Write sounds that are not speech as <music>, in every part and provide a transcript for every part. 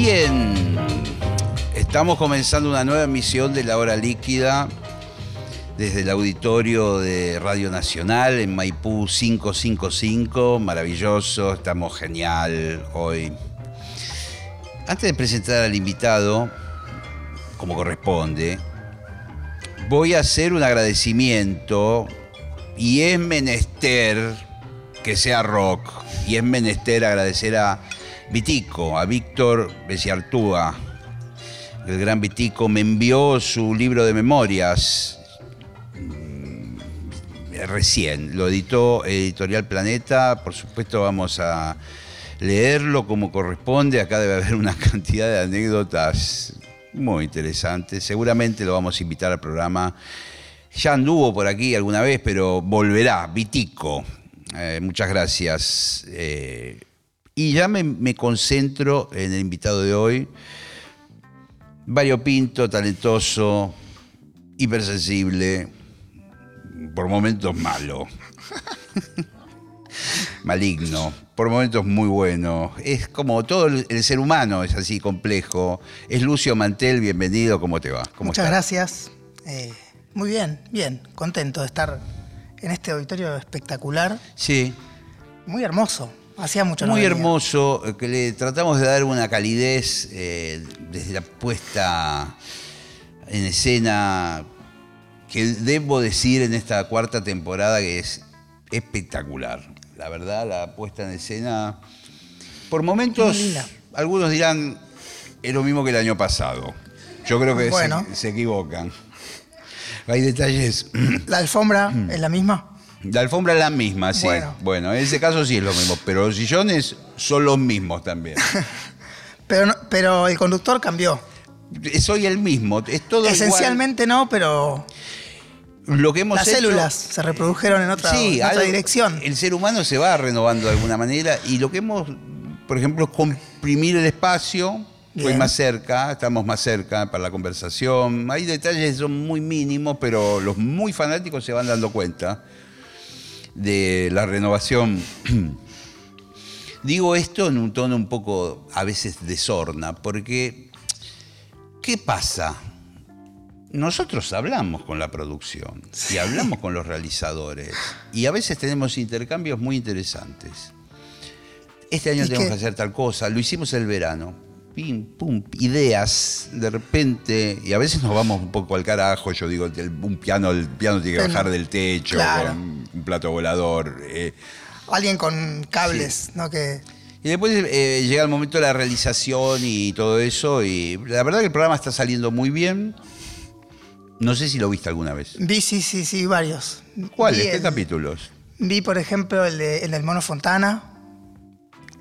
Bien, estamos comenzando una nueva emisión de La Hora Líquida desde el auditorio de Radio Nacional en Maipú 555. Maravilloso, estamos genial hoy. Antes de presentar al invitado, como corresponde, voy a hacer un agradecimiento y es menester que sea rock y es menester agradecer a Vitico, a Víctor Besiartúa. El gran Vitico me envió su libro de memorias mm, recién. Lo editó Editorial Planeta. Por supuesto vamos a leerlo como corresponde. Acá debe haber una <laughs> cantidad de anécdotas muy interesantes. Seguramente lo vamos a invitar al programa. Ya anduvo por aquí alguna vez, pero volverá. Vitico. Eh, muchas gracias. Eh, y ya me, concentro en el invitado de hoy. Variopinto, talentoso, hipersensible, por momentos malo. <laughs> Maligno, por momentos muy bueno. Es como todo el, ser humano, es así complejo. Es Lucio Mantel, bienvenido, ¿cómo te va? Muchas gracias. Eh, muy bien, bien, contento de estar en este auditorio espectacular. Sí. Muy hermoso. Hacía mucho Muy hermoso, eh, que le tratamos de dar una calidez eh, desde la puesta en escena que debo decir en esta cuarta temporada que es espectacular. La verdad, la puesta en escena, por momentos, algunos dirán, es lo mismo que el año pasado. Yo creo que se, se equivocan. Hay detalles. ¿La alfombra es la misma? La alfombra es la misma, sí. Bueno. en ese caso sí es lo mismo, pero los sillones son los mismos también. <laughs> pero, pero el conductor cambió. Soy el mismo, es todo Esencialmente no, pero lo que hemos las células se reprodujeron en otra, dirección. El ser humano se va renovando de alguna manera y lo que hemos, por ejemplo, es comprimir el espacio. Fue más cerca, estamos más cerca para la conversación. Hay detalles que son muy mínimos, pero los muy fanáticos se van dando cuenta de la renovación. <clears throat> Digo esto en un tono un poco a veces de sorna, porque ¿qué pasa? Nosotros hablamos con la producción y hablamos con los realizadores y a veces tenemos intercambios muy interesantes. Este año tenemos que hacer tal cosa, lo hicimos el verano pim, pum, ideas de repente, y a veces nos vamos un poco al carajo, yo digo, un piano, el piano tiene que bajar del techo, un plato volador. Eh. Alguien con cables, ¿no? Que... Y después eh, llega el momento de la realización y todo eso, y la verdad que el programa está saliendo muy bien. No sé si lo viste alguna vez. Vi, sí, sí, sí, varios. ¿Cuáles? ¿Qué capítulos? Vi, por ejemplo, el, de, el del Mono Fontana.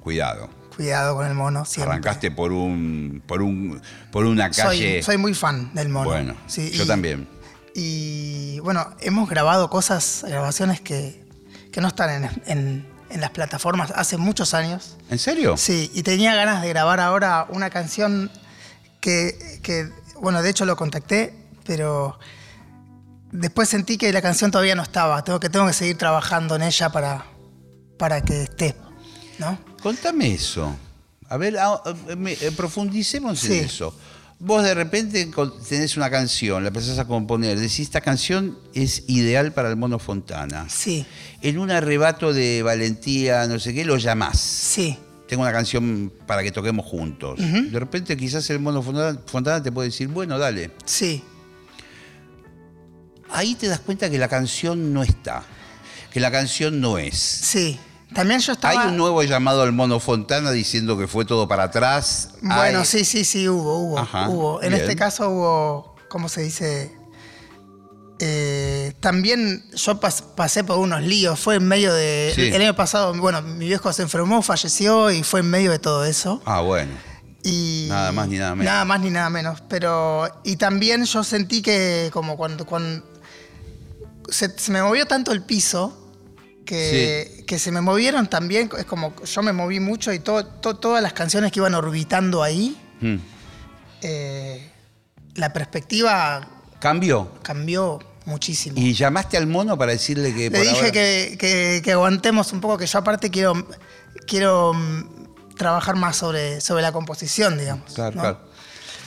Cuidado. Cuidado con el mono. Siempre. Arrancaste por un, por un, por una calle. Soy, muy fan del mono. Bueno, yo también. Y bueno, hemos grabado cosas, grabaciones que, no están en, las plataformas hace muchos años. ¿En serio? Sí, y tenía ganas de grabar ahora una canción que, que bueno, de hecho lo contacté, pero después sentí que la canción todavía no estaba. Tengo que, tengo que seguir trabajando en ella para, para que esté. ¿no? Contame eso. A ver, ah, eh, profundicemos en eso. Vos de repente tenés una canción, la empezás a componer, decís, esta canción es ideal para el Mono Fontana. Sí. En un arrebato de valentía, no sé qué, lo llamás. Sí. Tengo una canción para que toquemos juntos. De repente quizás el Mono Fontana te puede decir, bueno, dale. Sí. Ahí te das cuenta que la canción no está, que la canción no es. Sí. También yo estaba... Hay un nuevo llamado al Mono Fontana diciendo que fue todo para atrás. Bueno, sí, sí, sí, hubo, hubo. hubo. En este caso hubo, ¿cómo se dice? Eh, también yo pas- pasé por unos líos, fue en medio de... Sí. El año pasado, bueno, mi viejo se enfermó, falleció y fue en medio de todo eso. Ah, bueno. Y Nada más ni nada menos. Nada más ni nada menos. Pero. Y también yo sentí que como cuando. cuando se, se me movió tanto el piso que, que se me movieron también. Es como yo me moví mucho y todo, to- todas las canciones que iban orbitando ahí. Mm. eh, la perspectiva ¿Cambió? cambió muchísimo. ¿Y llamaste al mono para decirle que Le por dije ahora- que, que- que aguantemos un poco, que yo aparte quiero, quiero mm, trabajar más sobre, sobre la composición, digamos. Claro, ¿no? claro.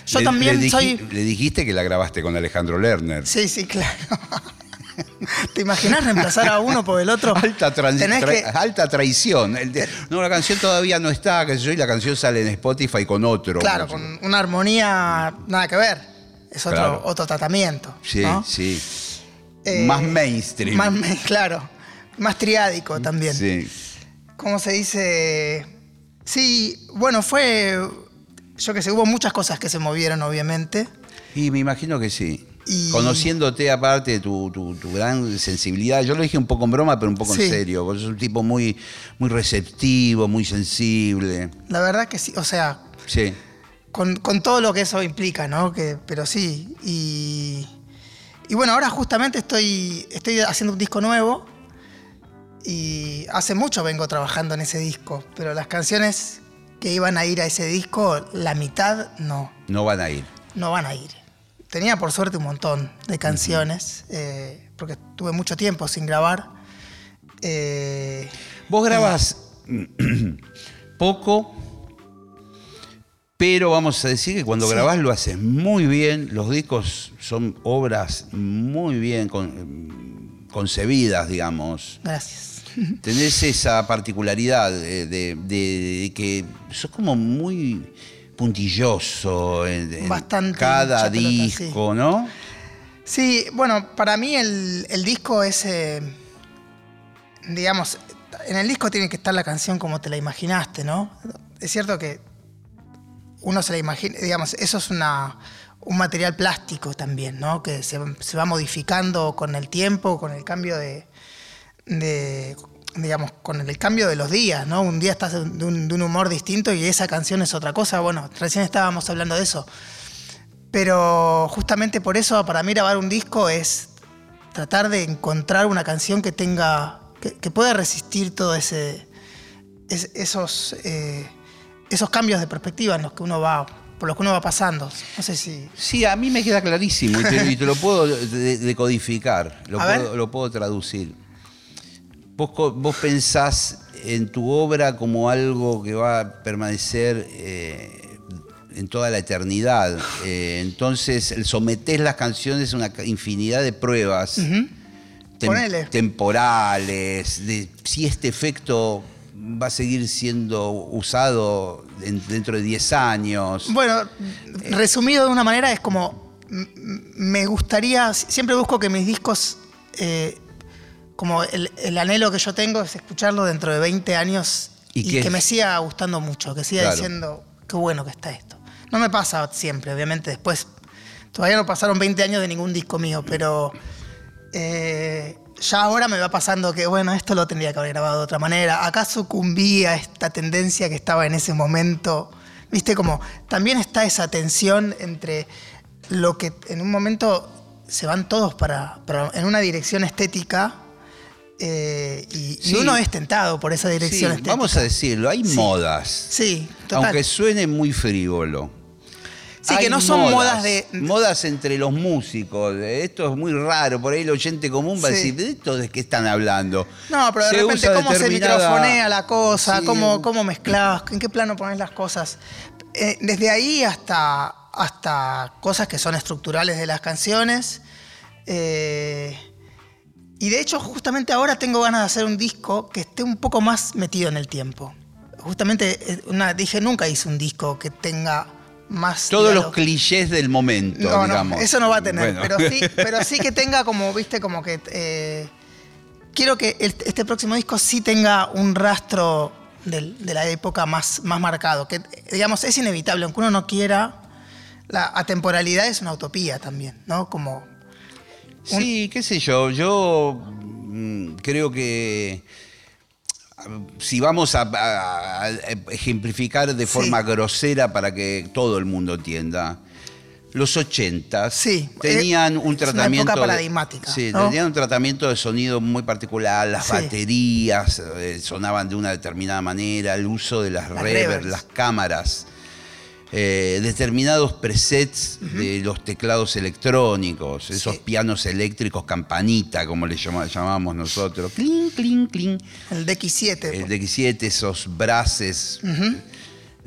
Yo Le- también le soy... Le dijiste que la grabaste con Alejandro Lerner. Sí, sí, claro. <laughs> <laughs> ¿Te imaginas reemplazar a uno por el otro? Alta, trans- Tenés tra- que- alta traición. De- no, la canción todavía no está, qué sé yo, y la canción sale en Spotify con otro. Claro, con una armonía nada que ver. Es otro, Claro. otro tratamiento. Sí, ¿no? sí. Eh, Más mainstream. Más, <laughs> claro. Más triádico también. Sí. ¿Cómo se dice? Sí, bueno, fue. Yo que sé, hubo muchas cosas que se movieron, obviamente. Y me imagino que sí. Y- Conociéndote aparte de tu, tu- tu gran sensibilidad, yo lo dije un poco en broma, pero un poco Sí. en serio. Vos sos un tipo muy, muy receptivo, muy sensible. La verdad que sí. O sea, Sí. con, con todo lo que eso implica, ¿no? Que, pero sí. Y, y bueno, ahora justamente estoy, estoy haciendo un disco nuevo. Y hace mucho vengo trabajando en ese disco. Pero las canciones que iban a ir a ese disco, la mitad no, No van a ir. no van a ir. Tenía por suerte un montón de canciones, eh, porque tuve mucho tiempo sin grabar. Eh, Vos grabás <clears throat> poco, pero vamos a decir que cuando Sí. grabás lo haces muy bien. Los discos son obras muy bien con- concebidas, digamos. gracias. <laughs> Tenés esa particularidad de, de- de que sos como muy puntilloso en, en Bastante cada disco, ¿no? Sí, bueno, para mí el, el disco es, eh, digamos, en el disco tiene que estar la canción como te la imaginaste, ¿no? Es cierto que uno se la imagina, digamos, eso es una, un material plástico también, ¿no? Que se, se va modificando con el tiempo, con el cambio de, de, digamos, con el cambio de los días, ¿no? Un día estás de un, de un humor distinto y esa canción es otra cosa. Bueno, recién estábamos hablando de eso. Pero justamente por eso, para mí, grabar un disco es tratar de encontrar una canción que tenga. que, que pueda resistir todo ese. es- esos. eh, esos cambios de perspectiva en los que uno va. por los que uno va pasando. No sé si. Sí, a mí me queda clarísimo y te, y te lo puedo de- decodificar, puedo, lo puedo traducir. Vos, vos pensás en tu obra como algo que va a permanecer eh, en toda la eternidad. Eh, entonces, el sometés las canciones a una infinidad de pruebas tem- Ponele. temporales, de si este efecto va a seguir siendo usado en- dentro de 10 años. Bueno, resumido de una manera, es como. Me gustaría. Siempre busco que mis discos. eh, como el, el anhelo que yo tengo es escucharlo dentro de 20 años ¿Y que me siga gustando mucho, que siga Claro. diciendo qué bueno que está esto. No me pasa siempre, obviamente, después. Todavía no pasaron 20 años de ningún disco mío, pero. eh, ya ahora me va pasando que, bueno, esto lo tendría que haber grabado de otra manera. Acá sucumbí a esta tendencia que estaba en ese momento. Viste, como también está esa tensión entre lo que en un momento se van todos para, para- en una dirección estética eh, y, uno es tentado por esa dirección vamos a decirlo, hay Sí. modas. Sí, total. Aunque suene muy frívolo. sí, que no son modas, de. Modas entre los músicos. Esto es muy raro. Por ahí el oyente común va a decir, ¿de esto de qué están hablando? No, pero de Se repente cómo se microfonea la cosa, cómo, cómo mezclas, en qué plano pones las cosas. Eh, desde ahí hasta, hasta cosas que son estructurales de las canciones. Eh, y de hecho, justamente ahora tengo ganas de hacer un disco que esté un poco más metido en el tiempo. Justamente, eh, una, dije, nunca hice un disco que tenga más... Todos los clichés del momento, No, no, digamos. eso no va a tener, Bueno. pero, sí, <laughs> pero sí que tenga como, viste, como que... eh, quiero que este próximo disco sí tenga un rastro del- de la época más, más marcado, que digamos es inevitable, aunque uno no quiera, la atemporalidad es una utopía también, ¿no? Como... Sí, qué sé yo, yo mm, creo que si vamos a, a- a ejemplificar de Sí. forma grosera para que todo el mundo entienda, los 80 Sí, tenían eh, un una tratamiento. época de- paradigmática, sí, ¿no? tenían un tratamiento de sonido muy particular, las Sí. baterías eh, sonaban de una determinada manera, el uso de las, Las reverbs. las cámaras. Eh, determinados presets de los teclados electrónicos, esos pianos eléctricos campanita, como le llama- llamábamos nosotros. Clink, clink, clink. El DX7. El DX7, esos brases.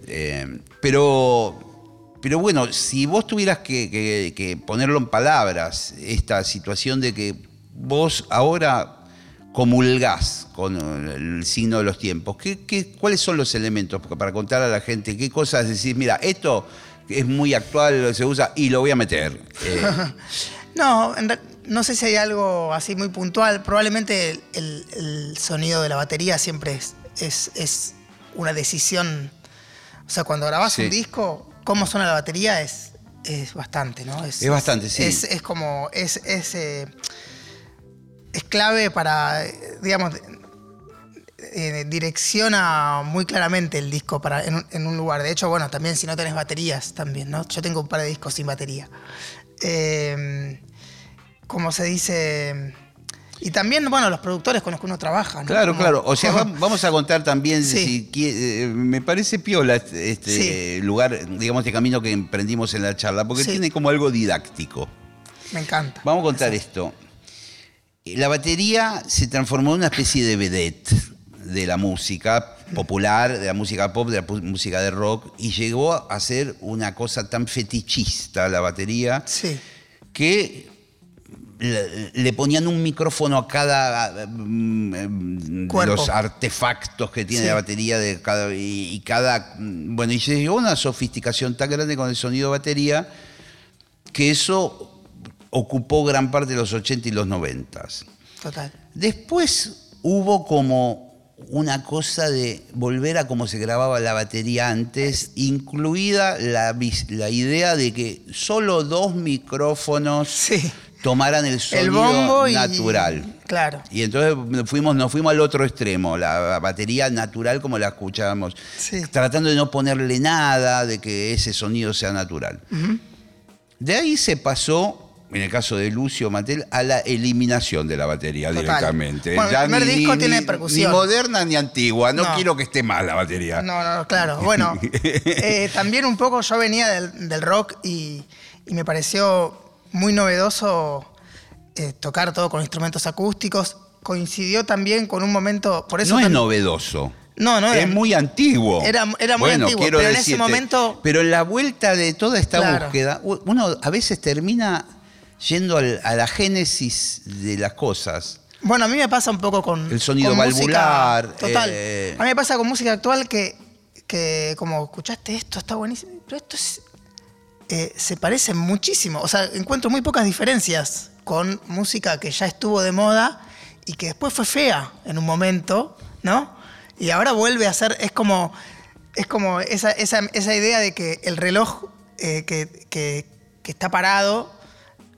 Eh, pero, pero bueno, si vos tuvieras que, que- que ponerlo en palabras, esta situación de que vos ahora comulgás con el signo de los tiempos, ¿qué, qué- cuáles son los elementos para contar a la gente? ¿Qué cosas decís? Mira, esto es muy actual, se usa y lo voy a meter. Eh, <laughs> No, en no sé si hay algo así muy puntual. Probablemente el, el- el sonido de la batería siempre es, es, es una decisión. O sea, cuando grabás Sí. un disco, cómo suena la batería es, es bastante, ¿no? Es bastante, sí. Es, como. Es, es, eh, es clave para, digamos, eh, direcciona muy claramente el disco para, en, un, en un lugar. De hecho, bueno, también si no tenés baterías, también, ¿no? Yo tengo un par de discos sin batería. Eh, como se dice. Y también, bueno, los productores con los que uno trabaja, ¿no? Claro, claro. O sea, <laughs> va- vamos a contar también, Sí. si eh, me parece piola este, este lugar, digamos, este camino que emprendimos en la charla, porque Sí. tiene como algo didáctico. Me encanta. Vamos a contar esto. La batería se transformó en una especie de vedette de la música popular, de la música pop, de la música de rock, y llegó a ser una cosa tan fetichista la batería Sí. que le, ponían un micrófono a cada mm, de los artefactos que tiene Sí. la batería de cada, y, y cada mm, bueno y se llegó a una sofisticación tan grande con el sonido de batería que eso ocupó gran parte de los 80 y los 90. Total. Después hubo como una cosa de volver a cómo se grababa la batería antes, incluida la, idea de que solo dos micrófonos Sí. tomaran el El sonido bombo y. natural. Claro. Y entonces nos fuimos, nos fuimos al otro extremo, la batería natural como la escuchábamos, Sí. tratando de no ponerle nada, de que ese sonido sea natural. De ahí se pasó, en el caso de Lucio Matel, a la eliminación de la batería Total. directamente. Bueno, el primer disco tiene percusión. Ni moderna ni antigua, no, No. quiero que esté mal la batería. No, no, claro. Bueno, <laughs> eh, también un poco yo venía del, del rock y, y me pareció muy novedoso eh, tocar todo con instrumentos acústicos. Coincidió también con un momento. Por eso no es novedoso. No, no es era- muy antiguo. Era- era muy Bueno, antiguo, quiero pero en ese decirte, momento- Pero en la vuelta de toda esta Claro. búsqueda, uno a veces termina yendo al- a la génesis de las cosas. Bueno, a mí me pasa un poco con. El sonido con valvular, música- total. eh. A mí me pasa con música actual que, que como escuchaste esto, está buenísimo. Pero esto es- eh, se parece muchísimo. O sea, encuentro muy pocas diferencias con música que ya estuvo de moda y que después fue fea en un momento, ¿no? Y ahora vuelve a ser. Es como. Es como esa, esa- esa idea de que el reloj eh, que, que- que está parado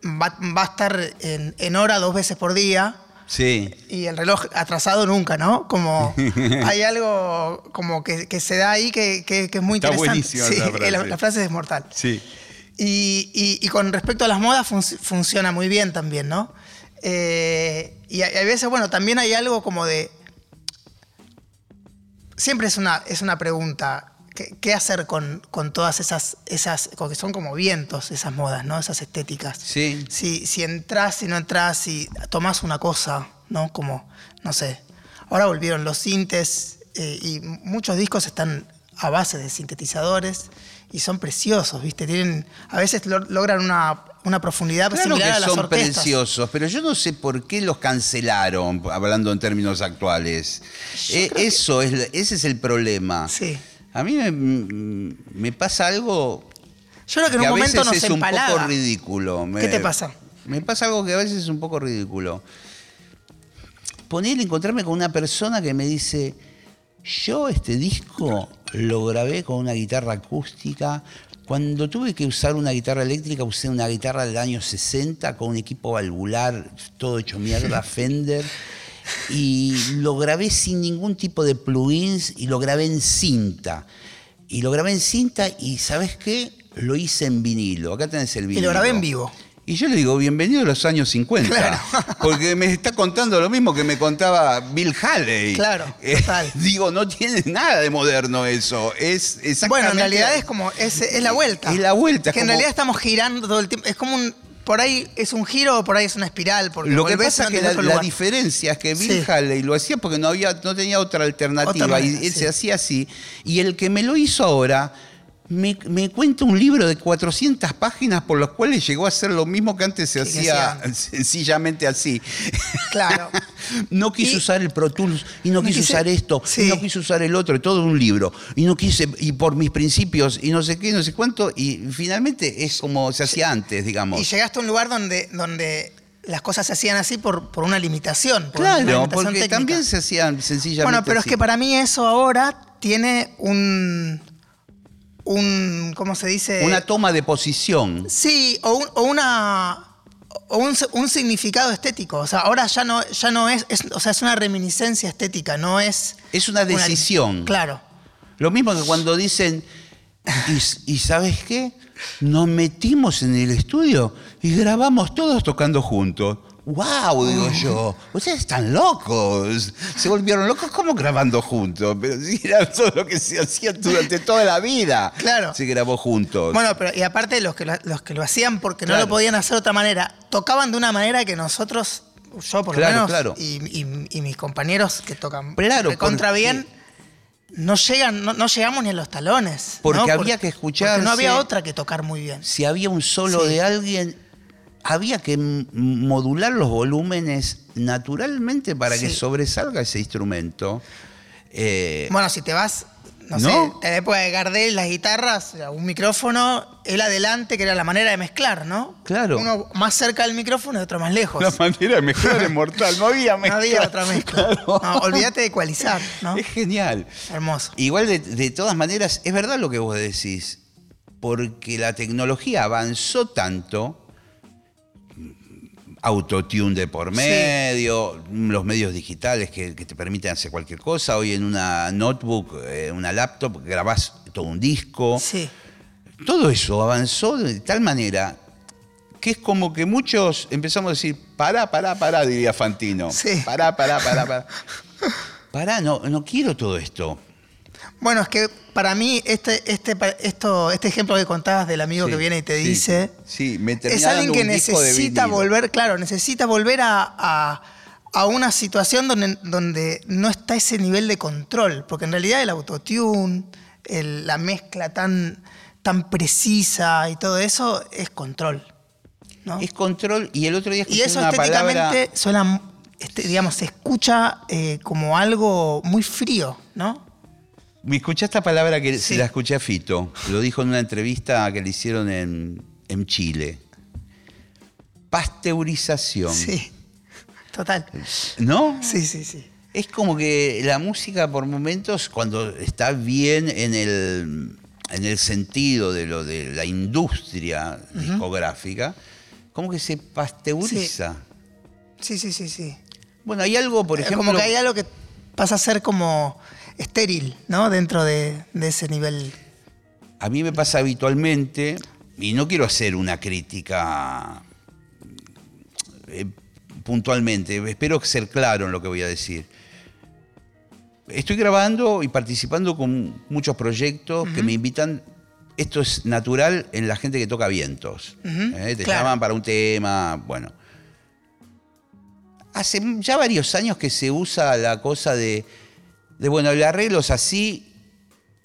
va, va a estar en, en hora dos veces por día Sí. y el reloj atrasado nunca, ¿no? Como <laughs> hay algo como que, que se da ahí que, que- que es muy Está interesante. buenísima Sí, esa <laughs> frase. La, la frase es mortal. Sí. Y, y- y con respecto a las modas func- funciona muy bien también, ¿no? Eh, y hay veces, bueno, también hay algo como de... Siempre es una, es una pregunta. ¿Qué, qué hacer con, con todas esas, esas, que son como vientos, esas modas, ¿no? Esas estéticas. Sí. Si, si entras, si no entras, si tomás una cosa, ¿no? Como, no sé. Ahora volvieron los sintes eh, y muchos discos están a base de sintetizadores y son preciosos, ¿viste? Tienen, a veces lo- logran una, una profundidad Claro similar que a las son orquestas. preciosos, pero yo no sé por qué los cancelaron, hablando en términos actuales. Eh, eso es, la- ese es el problema. Sí. A mí me, me pasa algo Yo creo que en que un a momento veces nos es un poco ridículo. Me- ¿Qué te pasa? Me pasa algo que a veces es un poco ridículo. Poner, encontrarme con una persona que me dice, yo este disco lo grabé con una guitarra acústica, Cuando tuve que usar una guitarra eléctrica, usé una guitarra del año 60 con un equipo valvular, todo hecho mierda, <laughs> Fender, y lo grabé sin ningún tipo de plugins y lo grabé en cinta. Y lo grabé en cinta y ¿sabes qué? Lo hice en vinilo. Acá tenés el Y vinilo. lo grabé en vivo. Y yo le digo, bienvenido a los años 50. Claro. <laughs> Porque me está contando lo mismo que me contaba Bill Haley. Claro, <laughs> Eh, total. digo, no tiene nada de moderno eso. Es exactamente. Bueno, en realidad es como, es, es la vuelta. Es la vuelta, es Que en realidad estamos girando todo el tiempo. Es como un, por ahí es un giro o por ahí es una espiral. Porque Lo que pasa es que la, diferencia es que Bill Sí. Haley lo hacía porque no, había, no tenía otra alternativa Otra y él sí. se hacía así. Y el que me lo hizo ahora me, me cuenta un libro de 400 páginas por los cuales llegó a hacer lo mismo que antes se hacía <laughs> sencillamente así. Claro. <laughs> No quise Y- usar el Pro Tools y no No quise quise- usar esto y no quise usar el otro, todo un libro. Y no quise, y por mis principios y no sé qué, no sé cuánto. Y finalmente es como se hacía antes, digamos. Y llegaste a un lugar donde, donde las cosas se hacían así por, por una limitación. Por una Claro, limitación porque técnica. también se hacían sencillamente Bueno, pero es que para mí eso ahora tiene un. Un ¿Cómo se dice? Una toma de posición. Sí, o, un- o una. O un, un significado estético. O sea, ahora ya no, ya no es, es- O sea, es una reminiscencia estética, no es. Es una decisión. claro. Lo mismo que cuando dicen, ¿y, y sabes qué? Nos metimos en el estudio y grabamos todos tocando juntos. ¡Wow! Digo yo. Ustedes están locos. Se volvieron locos como grabando juntos. Pero sí, <laughs> era todo lo que se hacía durante toda la vida. Claro. Se grabó juntos. Bueno, pero y aparte los que lo, los que lo hacían porque Claro. no lo podían hacer de otra manera, tocaban de una manera que nosotros, yo por Claro, lo menos, claro. y, y- y mis compañeros que tocan Claro, contra porque- bien, no llegan, no, no llegamos ni a los talones. Porque había que escucharse. porque no había otra que tocar muy bien. si había un solo Sí. de alguien, había que modular los volúmenes naturalmente para que sobresalga ese instrumento. Eh, Bueno, si te vas, no, ¿No? sé, te la época de Gardel, las guitarras, un micrófono, él adelante, que era la manera de mezclar, ¿no? Claro. Uno más cerca del micrófono y otro más lejos. la manera de mezclar es mortal, no había <laughs> no mezcla. había otra mezcla. Claro. No, olvídate de ecualizar, ¿no? Es genial. Hermoso. Igual de, de todas maneras, es verdad lo que vos decís, porque la tecnología avanzó tanto, autotune de por Sí. medio, los medios digitales que, que te permiten hacer cualquier cosa, hoy en una notebook, eh, una laptop, grabás todo un disco, Sí. todo eso avanzó de tal manera que es como que muchos empezamos a decir, pará, pará, pará, diría Fantino. Sí. Pará, pará, pará, pará. Pará, no, no quiero todo esto. Bueno, es que para mí este, este, esto, este ejemplo que contabas del amigo Sí, que viene y te sí, dice, Sí, me es alguien que necesita volver, claro, necesita volver a, a- a una situación donde, donde no está ese nivel de control, porque en realidad el autotune, el- la mezcla tan, tan precisa y todo eso es control. ¿no? Es control y el otro día escuché Y eso una estéticamente palabra... suena, este, digamos, se escucha eh, como algo muy frío, ¿no? Me escuché esta palabra que Sí. la escuché a Fito. Lo dijo en una entrevista que le hicieron en, en Chile. Pasteurización. Sí, total. ¿No? Sí, sí, sí. Es como que la música por momentos, cuando está bien en el, en el sentido de lo de la industria discográfica, como que se pasteuriza. Sí, sí, sí, sí. Bueno, hay algo, por Es ejemplo... como que hay algo que pasa a ser como estéril, ¿no? Dentro de, de ese nivel. A mí me pasa habitualmente, y no quiero hacer una crítica eh, puntualmente, espero ser claro en lo que voy a decir. Estoy grabando y participando con muchos proyectos que me invitan. Esto es natural en la gente que toca vientos. ¿eh? Te claro. llaman para un tema, bueno. Hace ya varios años que se usa la cosa de, de, bueno, el arreglo es así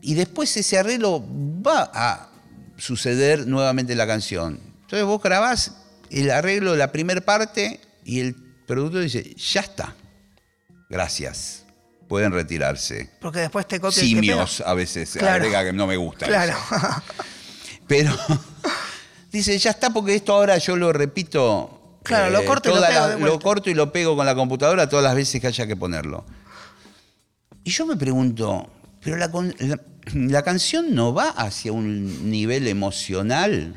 y después ese arreglo va a suceder nuevamente en la canción. Entonces vos grabás el arreglo de la primera parte y el productor dice, ya está. Gracias. Pueden retirarse. Porque después te copia y te pega. Simios a veces, Claro. agrega que no me gusta. Claro. eso. <laughs> Pero <laughs> dice, ya está porque esto ahora yo lo repito. eh, Claro, lo corto y lo pego la- corto y lo pego con la computadora todas las veces que haya que ponerlo. Y yo me pregunto, pero la, la- la canción no va hacia un nivel emocional.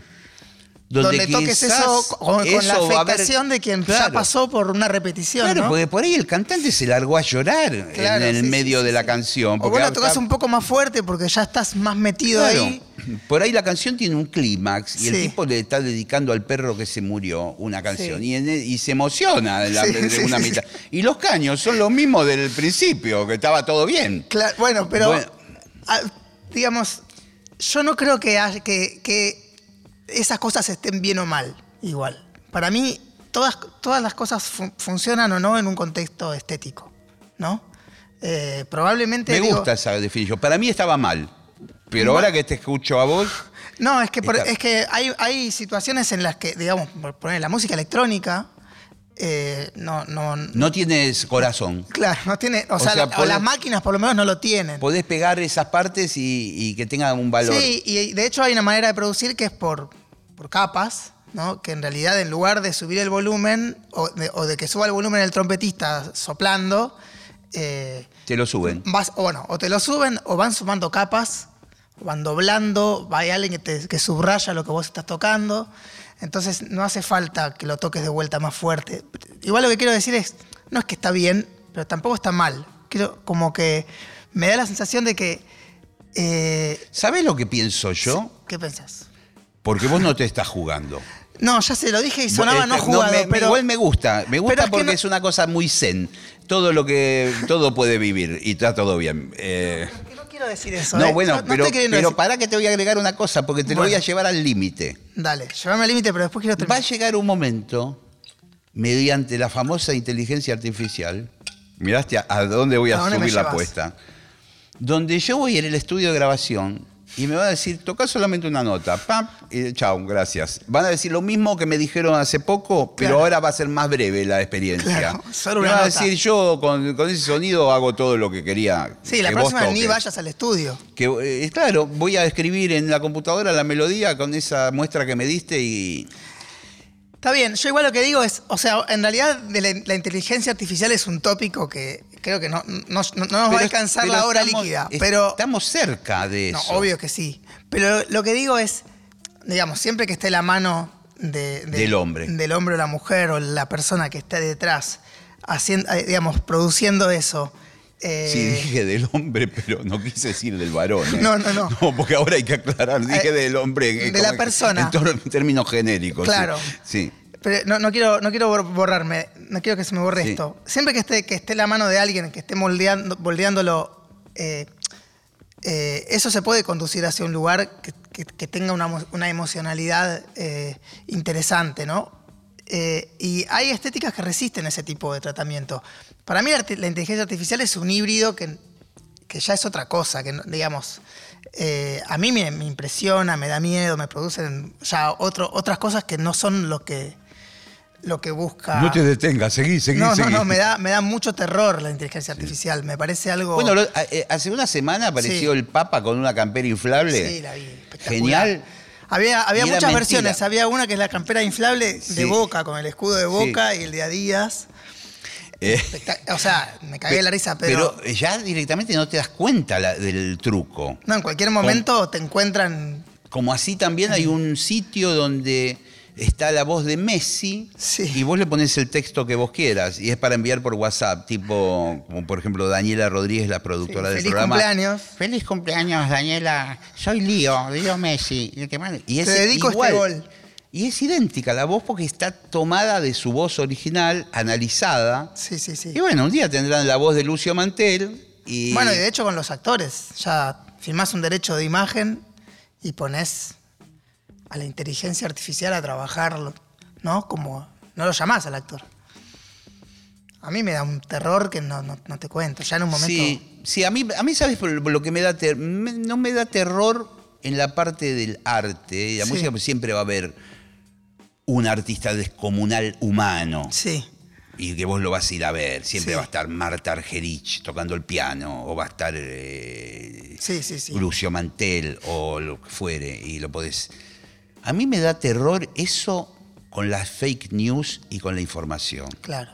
Donde, toques eso con, con la haber- afectación de quien ya pasó por una repetición. Claro, ¿no? porque por ahí el cantante se largó a llorar Claro, en el sí, medio sí, de sí, la canción. O porque vos la tocas un poco más fuerte porque ya estás más metido Claro. ahí. <clears throat> Por ahí la canción tiene un clímax y el tipo le está dedicando al perro que se murió una canción Sí. y, en- y se emociona en la- de una mitad. Y los caños son los mismos del principio, que estaba todo bien. Bueno, pero Bueno. digamos, yo no creo que, haya- que, que esas cosas estén bien o mal, igual. Para mí, todas, todas las cosas fun- funcionan o no en un contexto estético, ¿no? Eh, probablemente. Me digo- gusta esa definición. Para mí estaba mal. Pero ahora que te escucho a vos, No, es que, por- es que hay, hay situaciones en las que, digamos, por poner la música electrónica, eh, no, no, no tienes corazón. Claro, no tiene. O, O sea, sea, o las máquinas por lo menos no lo tienen. Podés pegar esas partes y, y que tengan un valor. Sí, y de hecho hay una manera de producir que es por, por capas, ¿no? Que en realidad en lugar de subir el volumen o de, o de que suba el volumen el trompetista soplando, eh, Te lo suben. vas, o bueno, o te lo suben o van sumando capas, o van doblando, va hay alguien que, te- que subraya lo que vos estás tocando. Entonces no hace falta que lo toques de vuelta más fuerte. Igual lo que quiero decir es, no es que está bien, pero tampoco está mal. Quiero, como que me da la sensación de que... eh, ¿Sabés lo que pienso yo? ¿Qué pensás? Porque vos no te estás jugando. No, ya se lo dije y sonaba no Este, jugado, me- me- pero... Igual me gusta, me gusta Pero es que porque no- es una cosa muy zen. Todo lo que, todo puede vivir y está todo bien. Eh, que no quiero decir eso. no, ¿eh? bueno, no pero, pero decir- para que te voy a agregar una cosa, porque te lo voy a llevar al límite. Dale, llévame al límite, pero después quiero Va a terminar. llegar un momento, mediante la famosa inteligencia artificial, miraste a, a dónde voy a, ¿A dónde subir la apuesta, donde yo voy en el estudio de grabación y me va a decir, toca solamente una nota, pam, y chao, gracias. Van a decir lo mismo que me dijeron hace poco, pero Claro. ahora va a ser más breve la experiencia. Claro, solo me una va a nota. decir, yo con, con ese sonido hago todo lo que quería. Sí, la que próxima ni toques". vayas al estudio. Que, eh, claro, voy a escribir en la computadora la melodía con esa muestra que me diste y... Está bien, yo igual lo que digo es, o sea, en realidad de la, la inteligencia artificial es un tópico que creo que no, no- no nos va a alcanzar la hora estamos- líquida, pero... Estamos cerca de No, eso. obvio que sí. Pero lo que digo es, digamos, siempre que esté la mano de- de- Del hombre. Del hombre o la mujer o la persona que esté detrás, haciendo, eh, digamos, produciendo eso. eh, Sí, dije del hombre, pero no quise decir del varón. ¿eh? No, no, no. No, porque ahora hay que aclarar. Dije Eh, del hombre. de la persona. En, términos genéricos. sí. Claro. Sí. Pero no, no quiero, no quiero bor- borrarme, no quiero que se me borre Sí. esto. Siempre que esté, que esté la mano de alguien, que esté moldeando, moldeándolo, eh, eh, eso se puede conducir hacia un lugar que, que- que tenga una, una emocionalidad eh, interesante, ¿no? Y hay estéticas que resisten ese tipo de tratamiento. Para mí la, inteligencia artificial es un híbrido que, que ya es otra cosa, que digamos, eh, a mí me, me impresiona, me da miedo, me producen ya otro, otras cosas que no son lo que, lo que busca. No te detengas, seguí, seguí, no, no, seguí. no, me da, me da mucho terror la inteligencia artificial. Me parece algo. Bueno, lo- eh, hace una semana apareció Sí. el Papa con una campera inflable. sí, la vi. Genial. Había, había muchas mentira. versiones. Había una que es la campera inflable Sí. de Boca, con el escudo de Boca y el de Adidas. Eh, O sea, me cagué de la risa, pero, pero ya directamente no te das cuenta la- del truco. no, en cualquier momento te encuentran. Como así también hay un sitio donde está la voz de Messi Sí. y vos le pones el texto que vos quieras y es para enviar por WhatsApp, tipo como por ejemplo Daniela Rodríguez, la productora Sí, del feliz programa. cumpleaños. Feliz cumpleaños, Daniela. Soy Lío, Lío Messi. Y te y es Te dedico este igual. gol. Y es idéntica la voz porque está tomada de su voz original, analizada. Sí, sí, sí. Y bueno, un día tendrán la voz de Lucio Mantel y Bueno, y de hecho con los actores. Ya firmás un derecho de imagen y pones a la inteligencia artificial a trabajar, ¿no? Como no lo llamás al actor. A mí me da un terror que no, no- no te cuento. Ya en un momento. Sí, sí, a mí, a mí ¿sabes lo que me da ter- me- no me da terror en la parte del arte? La Sí. música pues, siempre va a haber un artista descomunal humano Sí. y que vos lo vas a ir a ver. Siempre Sí. va a estar Marta Argerich tocando el piano o va a estar eh, Sí, sí, sí. Lucio Mantel o lo que fuere y lo podés... A mí me da terror eso con las fake news y con la información. Claro.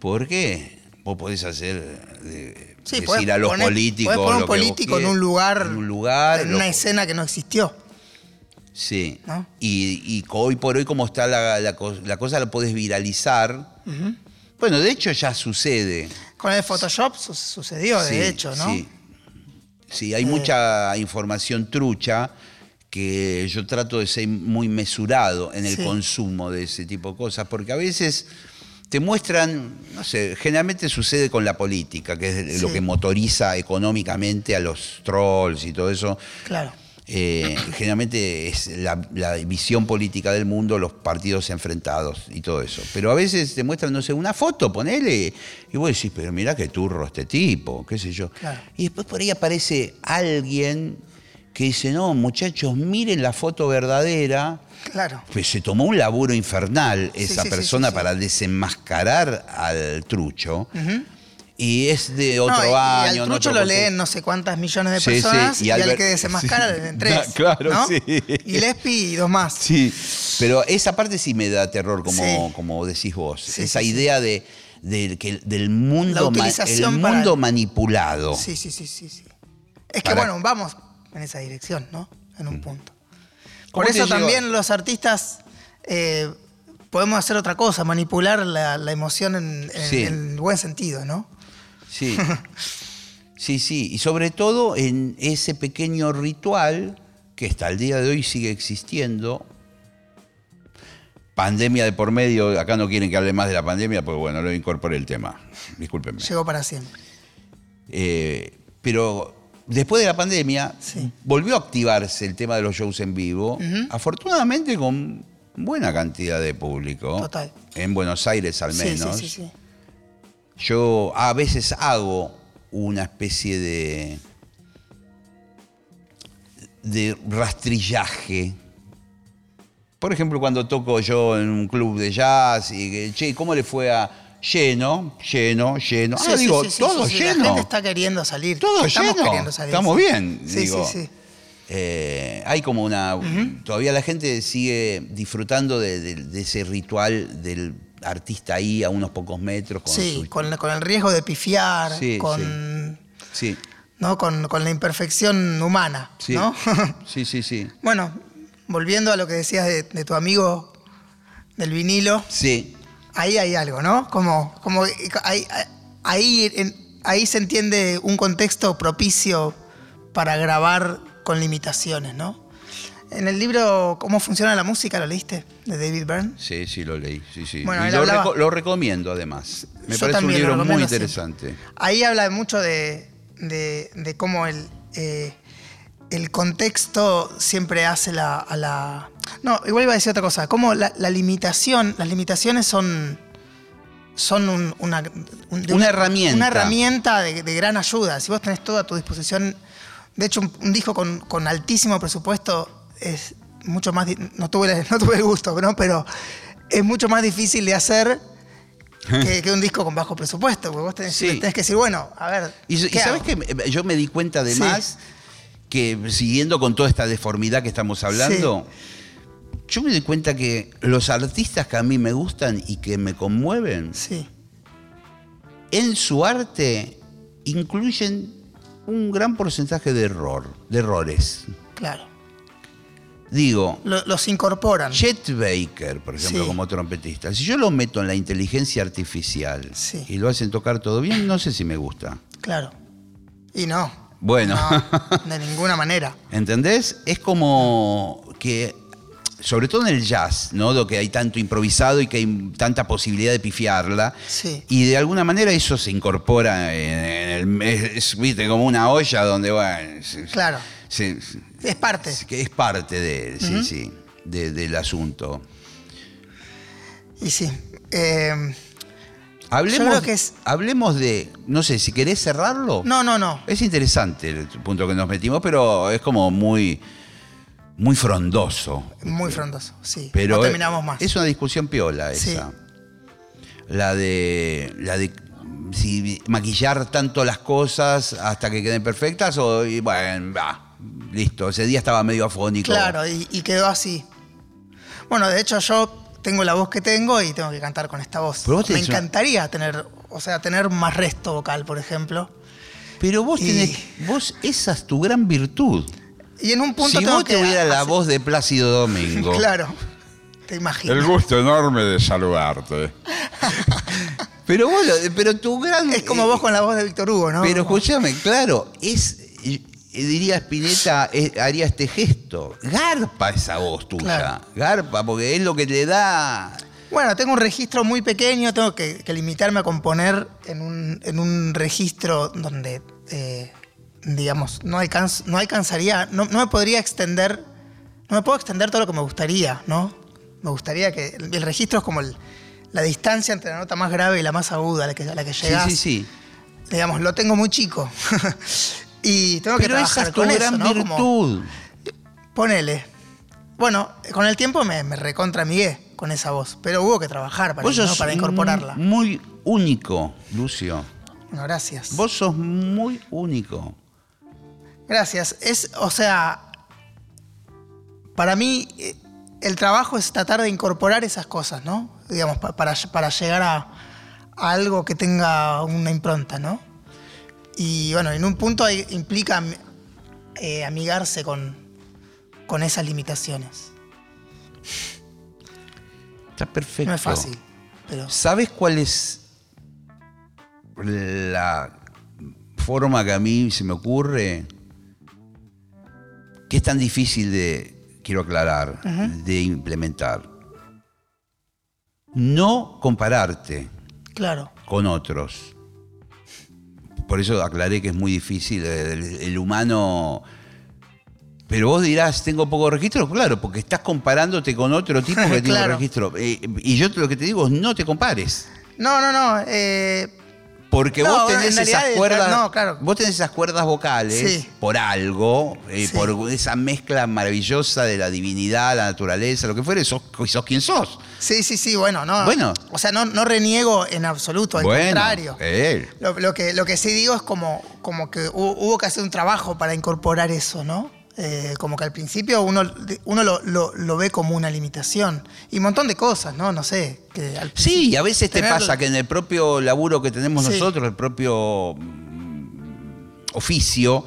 ¿Por qué? vos podés hacer, de- Sí, decir podés a los poner- políticos. podés poner lo un que político en un lugar, En un lugar. en lo- una escena que no existió. Sí. ¿no? Y, hoy por hoy, como está la, la cos- la cosa, la podés viralizar. Bueno, de hecho ya sucede. Con el Photoshop su- sucedió, Sí, de hecho, ¿no? Sí, Sí, hay mucha información trucha que yo trato de ser muy mesurado en el Sí. consumo de ese tipo de cosas, porque a veces te muestran, no sé, generalmente sucede con la política, que es lo que motoriza económicamente a los trolls y todo eso. Claro. Eh, generalmente es la, la visión política del mundo, los partidos enfrentados y todo eso. Pero a veces te muestran, no sé, una foto, ponele, y vos decís, pero mira qué turro este tipo, qué sé yo. Claro. Y después por ahí aparece alguien que dice, no, muchachos, miren la foto verdadera. Claro. Pues se tomó un laburo infernal esa sí, sí, persona sí, para desenmascarar al trucho. Y es de otro No, y- y año. al en trucho otro lo leen no sé cuántas millones de personas y y, al Albert- que desenmascara sí. en <laughs> tres. Claro, ¿no? sí. Y Lespi y dos más. Sí, pero esa parte sí me da terror, como, como decís vos. Esa idea de, de que- del mundo, ma- el para- mundo manipulado. Sí, sí, sí, sí, sí. Es que Para- bueno, vamos en esa dirección, ¿no? En un punto. ¿Cómo Por eso también los artistas eh, podemos hacer otra cosa, manipular la, la emoción en, en- Sí. en el buen sentido, ¿no? Sí. <laughs> sí, sí. Y sobre todo en ese pequeño ritual que hasta el día de hoy sigue existiendo. Pandemia de por medio, acá no quieren que hable más de la pandemia, pues bueno, lo incorporé el tema. Discúlpenme. Llegó para siempre. Eh, pero después de la pandemia Sí. volvió a activarse el tema de los shows en vivo, afortunadamente con buena cantidad de público. Total. En Buenos Aires al menos. sí, sí, sí. Yo a veces hago una especie de de rastrillaje. Por ejemplo, cuando toco yo en un club de jazz y que, che, ¿cómo le fue a lleno, lleno, lleno? Sí, ah, sí, digo, sí, todo lleno. La gente está queriendo salir. Todo Estamos lleno. queriendo salir. Estamos bien, digo. Eh, hay como una. Todavía la gente sigue disfrutando de, de- de ese ritual del artista ahí a unos pocos metros. Con Sí, su- con, con el riesgo de pifiar, Sí, con, sí, ¿no? Con, con la imperfección humana. <laughs> sí, sí, sí. bueno, volviendo a lo que decías de, de tu amigo del vinilo, Sí, ahí hay algo, ¿no? Como, como ahí, ahí, en- ahí se entiende un contexto propicio para grabar con limitaciones, ¿no? En el libro ¿Cómo funciona la música? ¿Lo leíste? De David Byrne. sí, sí, lo leí. Sí, sí. Bueno, Y lo, hablaba- reco- lo recomiendo además. Me Yo parece un libro muy interesante. Ahí habla mucho de, de- de cómo el, eh, el contexto siempre hace la, a la... No, igual iba a decir otra cosa. Cómo la, la limitación, las limitaciones son, son un- una, un- Una herramienta. Una herramienta de, de gran ayuda. Si vos tenés todo a tu disposición, de hecho un, un disco con, con altísimo presupuesto es mucho más... No tuve, <laughs> no tuve el gusto, ¿no? pero es mucho más difícil de hacer <laughs> que, que un disco con bajo presupuesto. Porque vos tenés, Sí. tenés que decir, bueno, a ver. Y, y ¿qué sabes que yo me di cuenta además que siguiendo con toda esta deformidad que estamos hablando, yo me di cuenta que los artistas que a mí me gustan y que me conmueven, Sí, en su arte incluyen un gran porcentaje de error, de errores. claro. Digo, Lo- los incorporan. Chet Baker, por ejemplo, Sí. como trompetista, si yo lo meto en la inteligencia artificial Sí. y lo hacen tocar todo bien, no sé si me gusta. Claro. Y no. Bueno. No, de ninguna manera. <laughs> ¿Entendés? Es como que, sobre todo en el jazz, ¿no? Lo que hay tanto improvisado y que hay tanta posibilidad de pifiarla. Sí. Y de alguna manera eso se incorpora en, el. Es, viste, como una olla donde, bueno. Claro. se- Es parte. que es parte de, sí, sí, de- del asunto. Y sí. Eh, Hablemos, creo que es- hablemos de. No sé, si querés cerrarlo. no, no, no. Es interesante el punto que nos metimos, pero es como muy. Muy frondoso. Muy frondoso. Sí. Pero no terminamos más. es una discusión piola Sí. esa. La de. La de si maquillar tanto las cosas hasta que queden perfectas o y bueno, listo. Ese día estaba medio afónico. Claro, y, y quedó así. Bueno, de hecho yo tengo la voz que tengo y tengo que cantar con esta voz. Pero vos Me una- encantaría tener o sea, tener más resto vocal, por ejemplo. Pero vos Y- tenés, vos, esa es tu gran virtud. Y en un punto si tengo vos que tuvieras la voz de Plácido Domingo, <laughs> Claro. Te imaginas. El gusto enorme de saludarte. <laughs> pero vos, lo- pero tu gran... Es como vos con la voz de Víctor Hugo, ¿no? Pero escúchame, claro, es, eh, diría Spinetta, eh, haría este gesto. Garpa esa voz tuya. Claro. Garpa, porque es lo que te da. Bueno, tengo un registro muy pequeño, tengo que, que limitarme a componer en un, en un registro donde, eh, digamos, no, alcanz- no alcanzaría, no, no me podría extender, no me puedo extender todo lo que me gustaría, ¿no? Me gustaría que el, el registro es como el- la distancia entre la nota más grave y la más aguda a la que, a la que Sí, llegás. sí, sí. Digamos, lo tengo muy chico. <laughs> y tengo que Pero esa trabajar es tu con gran eso, ¿no? Como- virtud. Ponele. Bueno, con el tiempo me, me recontra amigué con esa voz, pero hubo que trabajar para, ¿no? para incorporarla. muy único, Lucio. Gracias. Vos sos muy único. Gracias. Es, o sea, para mí eh, el trabajo es tratar de incorporar esas cosas, ¿no? Digamos, pa- para, para llegar a, a algo que tenga una impronta, ¿no? Y bueno, en un punto implica eh, amigarse con, con esas limitaciones. Está perfecto. No es fácil, pero ¿Sabes cuál es la forma que a mí se me ocurre? Que es tan difícil de, quiero aclarar, de implementar. No compararte claro. con otros. Por eso aclaré que es muy difícil. El, el humano. Pero vos dirás, tengo poco registro, claro, porque estás comparándote con otro tipo que <laughs> tiene registro. Eh, y yo lo que te digo es no te compares. No, no, no. eh, Porque No, vos bueno, tenés esas es- cuerdas. no, claro. Vos tenés esas cuerdas vocales Sí. por algo, eh, Sí. por esa mezcla maravillosa de la divinidad, la naturaleza, lo que fuere, sos, sos quien sos. sí, sí, sí, bueno, no. Bueno. O sea, no, no reniego en absoluto, al contrario. eh, Lo, lo que, lo que sí digo es como, como que hubo, hubo que hacer un trabajo para incorporar eso, ¿no? Eh, como que al principio uno, uno lo, lo- lo ve como una limitación. Y un montón de cosas, ¿no? No sé. Que al Sí, y a veces te pasa que en el propio laburo que tenemos Sí. nosotros, el propio mm, oficio,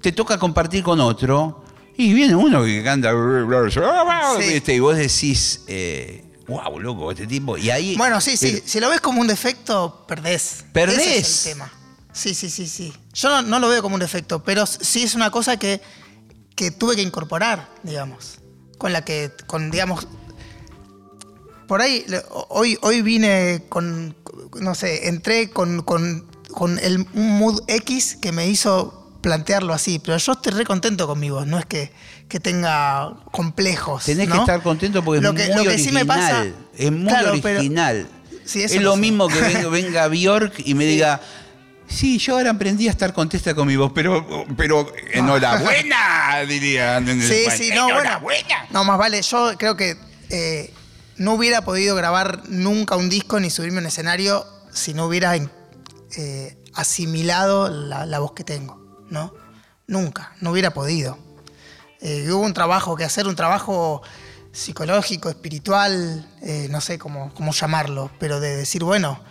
te toca compartir con otro y viene uno que canta y vos decís, eh, wow, loco, este tipo. Y ahí. Bueno, sí, sí. pero- Si lo ves como un defecto, perdés. Perdés. Ese es el tema. Sí, sí, sí, sí. Yo no, no lo veo como un defecto, pero sí es una cosa que, que tuve que incorporar, digamos. Con la que, con, digamos. Por ahí, hoy, hoy vine con, no sé, entré con, con, con el, un mood X que me hizo plantearlo así, pero yo estoy re contento con mi voz, no es que, que tenga complejos. Tenés que estar contento porque Lo es que- muy lo que sí original. me pasa- es muy Claro, pero- original. Sí, es lo mismo que <laughs> venga, venga Bjork y me diga. Sí, yo ahora aprendí a estar contesta con mi voz, pero, pero enhorabuena, <laughs> dirían. en Sí, España. sí, no, bueno. enhorabuena. No, más vale, yo creo que eh, no hubiera podido grabar nunca un disco ni subirme a un escenario si no hubiera eh, asimilado la, la voz que tengo, ¿no? Nunca, no hubiera podido. Eh, hubo un trabajo que hacer, un trabajo psicológico, espiritual, eh, no sé cómo, cómo llamarlo, pero de decir, bueno,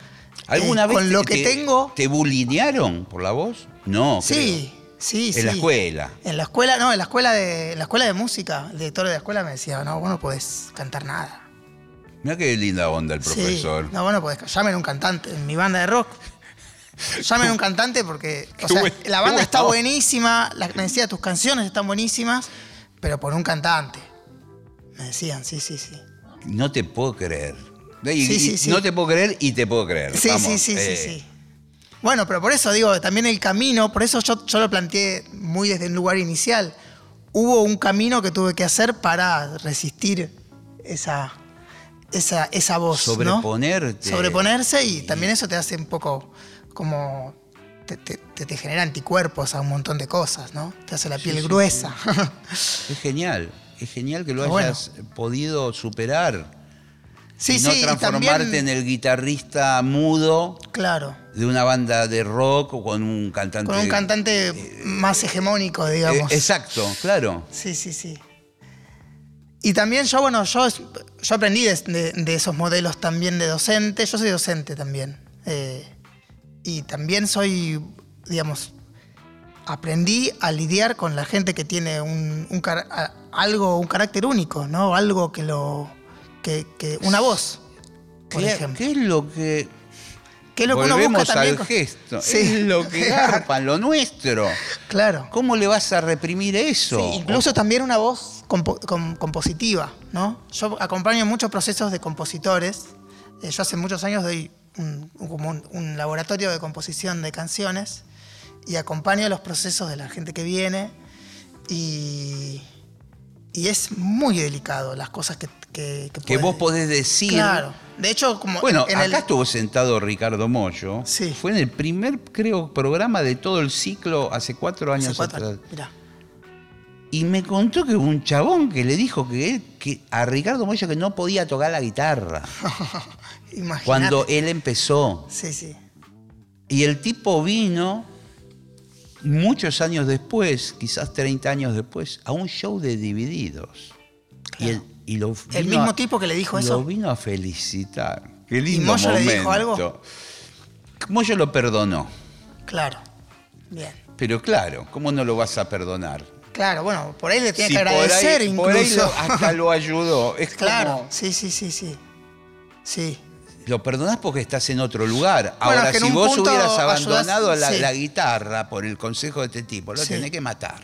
¿Alguna eh, vez con te- lo que te- tengo... te bulinearon por la voz? No, Sí, sí, sí. En la escuela. En la escuela, no, en la escuela de, en la escuela de música, el director de la escuela me decía, no, vos no podés cantar nada. Mira qué linda onda el profesor. Sí, no, vos no podés, llamen a un cantante. En mi banda de rock, <laughs> llamen a un cantante porque, o sea, buen- la banda está voz. buenísima, la, me decía, tus canciones están buenísimas, pero por un cantante. Me decían, sí, sí, sí. No te puedo creer. Y- Sí, y- sí, sí. No te puedo creer y te puedo creer. Sí, Vamos, sí, sí, eh, sí, sí. Bueno, pero por eso digo, también el camino, por eso yo, yo lo planteé muy desde un lugar inicial. Hubo un camino que tuve que hacer para resistir esa, esa, esa voz. ¿no? Sobreponerte. Sobreponerse y también eso te hace un poco como. Te, te- genera anticuerpos a un montón de cosas, ¿no? Te hace la piel sí, gruesa. Es genial. Es genial que lo hayas podido superar. Sí, y no sí, y transformarte también. en el guitarrista mudo Claro. de una banda de rock o con un cantante. Con un cantante más hegemónico, Eh, digamos. exacto, claro. Sí, sí, sí. Y también yo, bueno, yo, yo aprendí de, de- de esos modelos también de docente. Yo soy docente también. Eh, y también soy, digamos, aprendí a lidiar con la gente que tiene un, algo, un carácter único, ¿no? Algo que lo. Que, que- una voz, por ¿Qué, ejemplo. qué es lo que Que es lo que uno volvemos busca también. al gesto? Sí. Es lo que <laughs> garpa, lo nuestro. Claro. ¿Cómo le vas a reprimir eso? Sí, incluso también una voz compo- com- compositiva, ¿no? Yo acompaño muchos procesos de compositores. Eh, yo hace muchos años doy un, un- como un- un laboratorio de composición de canciones y acompaño los procesos de la gente que viene y, y es muy delicado las cosas que, que, que que vos podés decir. Claro. De hecho, como Bueno, en acá el- estuvo sentado Ricardo Mollo. Sí. Fue en el primer, creo, programa de todo el ciclo hace cuatro años hace cuatro atrás. mirá. Y me contó que hubo un chabón que le dijo que, él- que a Ricardo Mollo que no podía tocar la guitarra <laughs> Imaginate. cuando él empezó. Sí, sí. Y el tipo vino muchos años después, quizás 30 años después, a un show de Divididos. Y, el, y lo ¿El mismo a- tipo que le dijo lo eso? vino a felicitar. Qué lindo Moyo le momento. dijo algo? Moyo lo perdonó. Claro. Bien. Pero claro, ¿cómo no lo vas a perdonar? Claro, bueno, por ahí le tiene Si que por ahí- agradecer por ahí incluso. lo- hasta lo ayudó. Es claro, como, sí, sí, sí, sí. Sí. lo perdonás porque estás en otro lugar. Bueno, Ahora, si vos hubieras ayudás- abandonado la, sí. la guitarra por el consejo de este tipo, lo Sí. tenés que matar.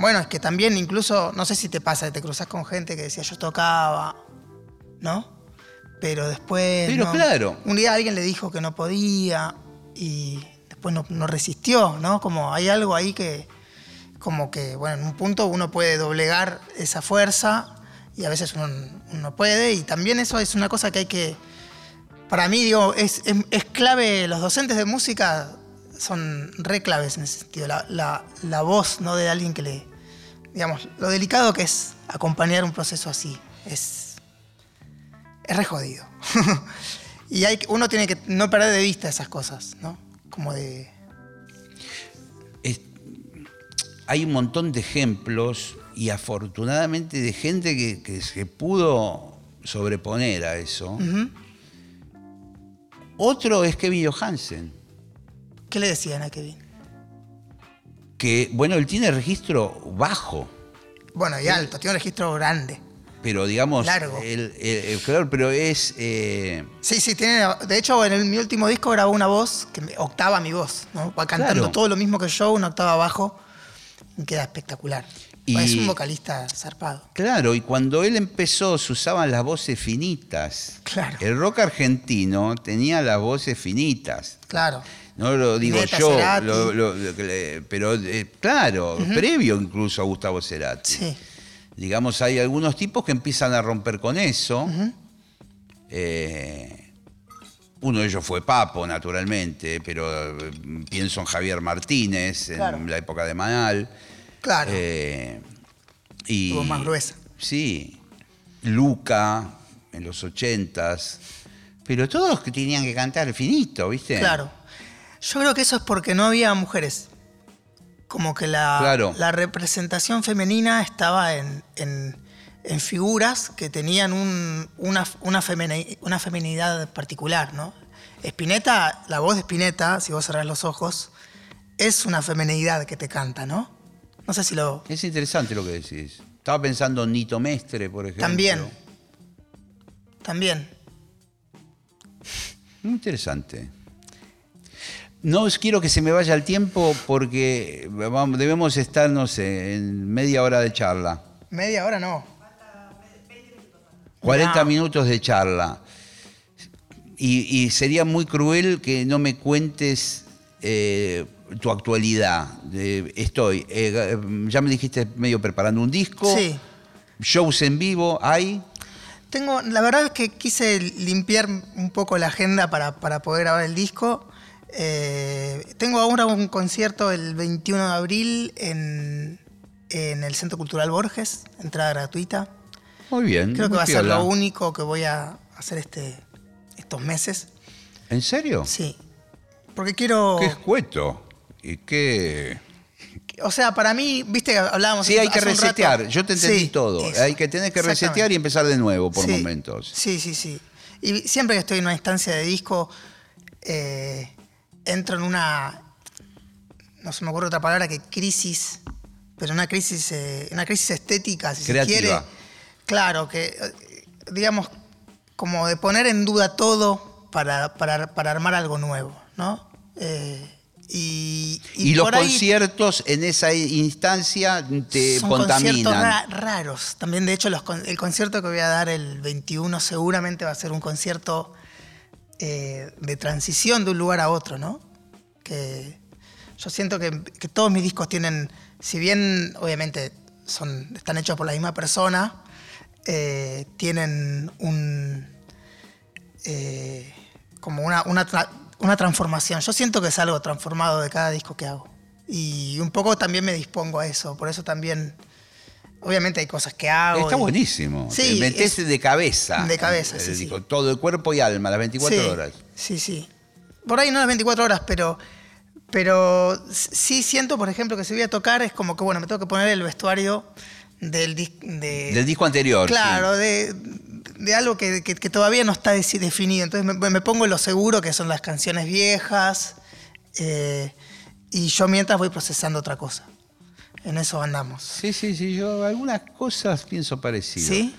Bueno, es que también incluso, no sé si te pasa, te cruzas con gente que decía yo tocaba, ¿no? Pero después. Pero no. claro. Un día alguien le dijo que no podía y después no, no resistió, ¿no? Como hay algo ahí que, como que, bueno, en un punto uno puede doblegar esa fuerza y a veces uno no puede. Y también eso es una cosa que hay que. Para mí, digo, es, es- es clave, los docentes de música son re claves en ese sentido. La, la- la voz, ¿no? De alguien que le. Digamos, lo delicado que es acompañar un proceso así. Es. Es re jodido. <laughs> y hay, uno tiene que no perder de vista esas cosas, ¿no? Como de. Es- hay un montón de ejemplos y afortunadamente de gente que, que se pudo sobreponer a eso. Otro es Kevin Johansen, ¿Qué le decían a Kevin? Que, bueno, él tiene registro bajo, Bueno, y alto, tiene un registro grande. pero digamos, Largo. él- él- él- claro, pero es... eh, Sí, sí, tiene. De hecho, en el- mi último disco grabó una voz que me- octava mi voz, ¿no? Va cantando Claro. todo lo mismo que yo, una octava abajo. Y queda espectacular. Y- Es un vocalista zarpado. Claro, y cuando él empezó se usaban las voces finitas. Claro. El rock argentino tenía las voces finitas. Claro. No lo digo yo, lo- lo- lo pero eh, claro, previo incluso a Gustavo Cerati. Sí. Digamos, hay algunos tipos que empiezan a romper con eso. Eh, uno de ellos fue Papo, naturalmente, pero eh, pienso en Javier Martínez, en Claro. la época de Manal. Claro. Eh, y, Tuvo más gruesa. Sí. Luca, en los ochentas. Pero todos que tenían que cantar finito, ¿viste? Claro. Yo creo que eso es porque no había mujeres. Como que la, Claro. la representación femenina estaba en, en- en figuras que tenían un- una, una, femeni- una feminidad particular, ¿no? Spinetta, la voz de Spinetta, si vos cerrás los ojos, es una feminidad que te canta, ¿no? No sé si lo... Es interesante lo que decís. Estaba pensando en Nito Mestre, por ejemplo. También. También. Muy interesante. No os quiero que se me vaya el tiempo porque vamos- debemos estar, no sé, en media hora de charla. Media hora no. 40 Wow. minutos de charla. Y, y sería muy cruel que no me cuentes eh, tu actualidad. Estoy, eh, ya me dijiste medio preparando un disco. Sí. Shows en vivo, ¿hay? Tengo, la verdad es que quise limpiar un poco la agenda para, para poder grabar el disco. Eh, tengo ahora un concierto el 21 de abril en, en el Centro Cultural Borges, entrada gratuita. Muy bien. Creo que va a ser lo único que voy a hacer este, estos meses. ¿En serio? Sí. Porque quiero. Qué escueto. Y qué... O sea, para mí, viste que hablábamos. Sí, hay que hace resetear. Yo te entendí Sí, todo. eso. Hay que tener que resetear y empezar de nuevo por Sí, momentos. Sí, sí, sí. Y siempre que estoy en una instancia de disco, eh, entro en una, no se me ocurre otra palabra que crisis, pero una crisis, eh, una crisis estética, si Creativa. se quiere. Claro, que digamos, como de poner en duda todo para, para- para armar algo nuevo, ¿no? Eh, y, Y, los conciertos en esa instancia te son conciertos contaminan. ra- raros. También, de hecho, los el concierto que voy a dar el 21 seguramente va a ser un concierto eh, de transición de un lugar a otro, ¿no? Que yo siento que, todos mis discos tienen, si bien obviamente son, están hechos por la misma persona, eh, tienen un eh, como una, una, tra- una transformación. Yo siento que es algo transformado de cada disco que hago. Y un poco también me dispongo a eso. Por eso también, obviamente hay cosas que hago. Está y- buenísimo. Sí, Te metes es- de cabeza. De cabeza, el sí, sí. Todo el cuerpo y alma, las 24 sí, horas. Sí, sí. Por ahí no las 24 horas, pero, pero sí siento, por ejemplo, que si voy a tocar es como que, bueno, me tengo que poner el vestuario del disco. Del disco anterior. Claro, de, de algo que, que- que todavía no está definido. Entonces me, me pongo en lo seguro, que son las canciones viejas, eh, y yo mientras voy procesando otra cosa. En eso andamos. Sí, sí, sí. Yo algunas cosas pienso parecido. ¿Sí?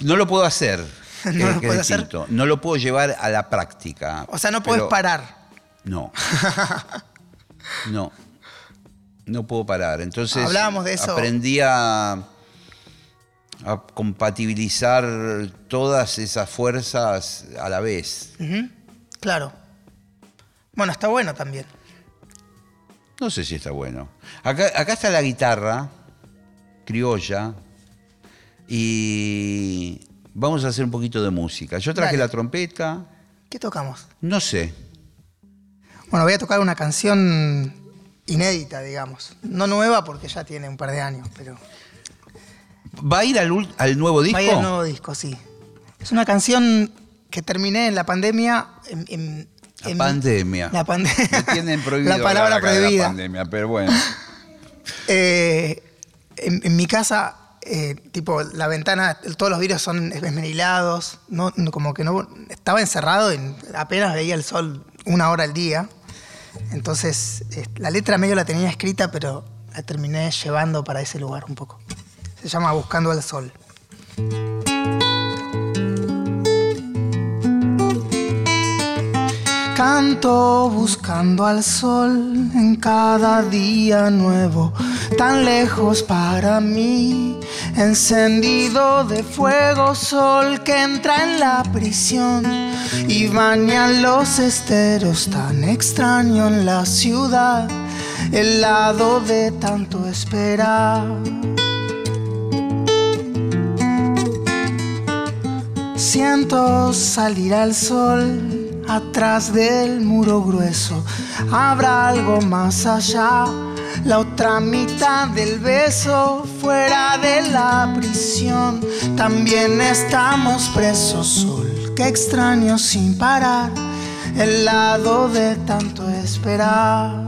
No lo puedo hacer. <laughs> ¿No que- lo que puede hacer? No lo puedo llevar a la práctica. O sea, no puedes parar. No. <laughs> No. No puedo parar. Entonces. Hablábamos de eso. Aprendí a, a compatibilizar todas esas fuerzas a la vez. Claro. Bueno, está bueno también. No sé si está bueno. Acá, acá está la guitarra criolla y vamos a hacer un poquito de música. Yo traje Dale. la trompeta, ¿Qué tocamos? no sé. Bueno, voy a tocar una canción inédita, digamos. No nueva porque ya tiene un par de años, pero ¿Va a ir al, al nuevo disco? va a ir el nuevo disco, sí. Es una canción que terminé en la pandemia. En, en- La en- pandemia. La pandemia. Me tienen <laughs> prohibido La palabra de la prohibida. pandemia, pero bueno. <laughs> Eh, en, en mi casa, eh, tipo, la ventana, todos los vidrios son esmerilados, no, no- como que no, estaba encerrado y apenas veía el sol una hora al día. Entonces, eh, la letra medio la tenía escrita, pero la terminé llevando para ese lugar un poco. Se llama Buscando al Sol. Buscando al sol en cada día nuevo, tan lejos para mí, encendido de fuego, sol que entra en la prisión y baña los esteros, tan extraño en la ciudad, el lado de tanto esperar. Siento salir al sol atrás del muro grueso. Habrá algo más allá, la otra mitad del beso fuera de la prisión. También estamos presos, sol que extraño sin parar, el lado de tanto esperar.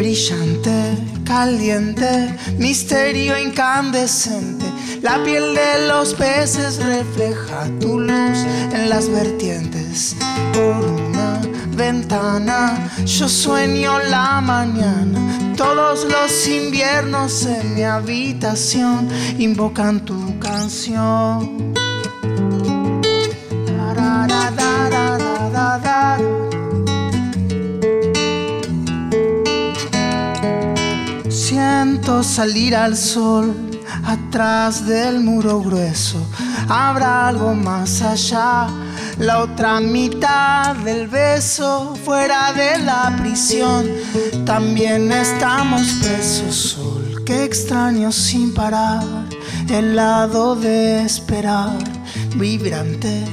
brillante, caliente, misterio incandescente. La piel de los peces refleja tu luz en las vertientes. Por una ventana yo sueño la mañana. Todos los inviernos en mi habitación invocan tu canción. Siento salir al sol atrás del muro grueso. Habrá algo más allá, la otra mitad del beso fuera de la prisión. También estamos presos, sol que extraño sin parar, el lado de esperar, vibrante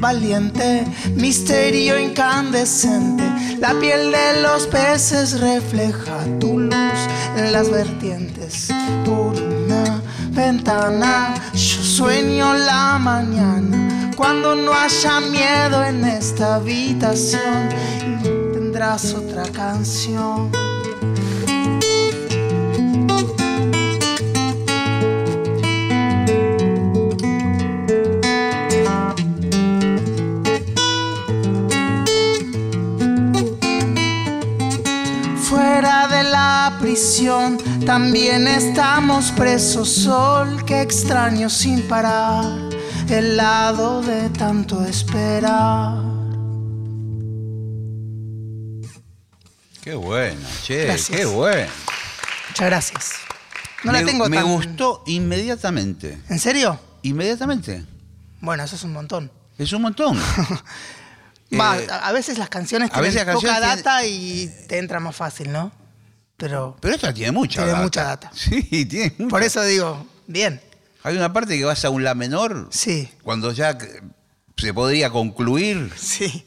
valiente, misterio incandescente. La piel de los peces refleja tu luz en las vertientes. Una ventana yo sueño la mañana. Cuando no haya miedo en esta habitación, tendrás otra canción. Pasión, también estamos presos, sol que extraño sin parar, el lado de tanto esperar. Qué bueno, che, Gracias. qué bueno. Muchas gracias. No me, la tengo me tan... gustó inmediatamente. ¿En serio? Inmediatamente. Bueno, eso es un montón. Es un montón. <laughs> Eh, a a veces las canciones a tienen veces las poca canciones data y te entra más fácil, ¿no? Pero Pero esta tiene mucha Tiene data. mucha data. <laughs> Sí, tiene mucha. por eso digo, bien, Hay una parte que vas a un la menor sí, cuando ya se podría concluir sí,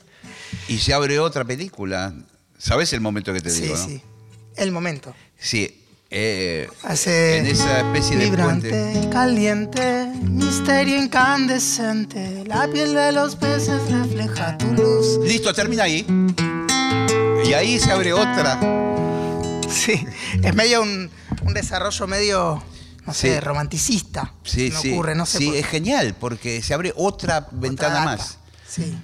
y se abre otra película. ¿Sabes el momento que te sí, digo, no? sí. El momento. Sí. eh, Hace en esa especie de vibrante, puente. caliente, misterio incandescente. La piel de los peces refleja tu luz. Listo, termina ahí. Y ahí se abre otra. Sí, es medio un, un desarrollo medio, no sé, Sí. romanticista. Sí, sí. ocurre, no sé. sí, por- es genial porque se abre otra ventana data. más. Sí,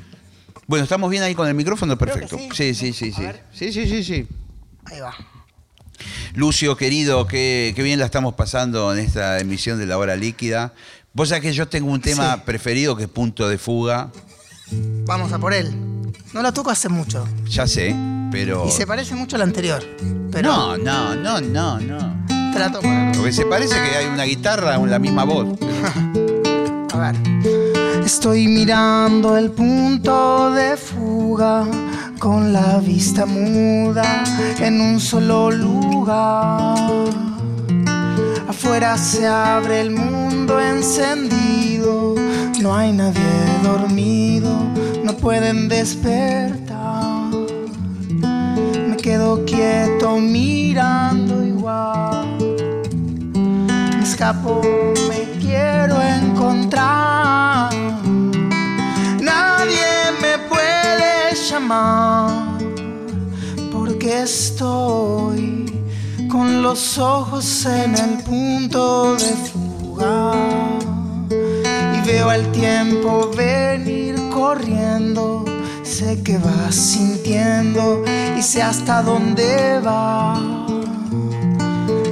Bueno, ¿estamos bien ahí con el micrófono? Perfecto. sí. Sí, sí, sí, sí. Sí, sí, sí, ahí va. Lucio, querido, qué, qué bien la estamos pasando en esta emisión de La Hora Líquida. Vos sabés que yo tengo un tema preferido que es Punto de Fuga. Vamos a por él. No lo toco hace mucho. Ya sé, pero... Y se parece mucho al anterior. Pero No, no, no, no, no. la toco. Porque se parece que hay una guitarra con la misma voz. <laughs> A ver. Estoy mirando el punto de fuga con la vista muda en un solo lugar. Afuera se abre el mundo encendido, no hay nadie dormido, no pueden despertar. Quieto mirando igual. Me escapo, me quiero encontrar. Nadie me puede llamar porque estoy con los ojos en el punto de fuga y veo el tiempo venir corriendo. Sé que vas sintiendo y sé hasta dónde va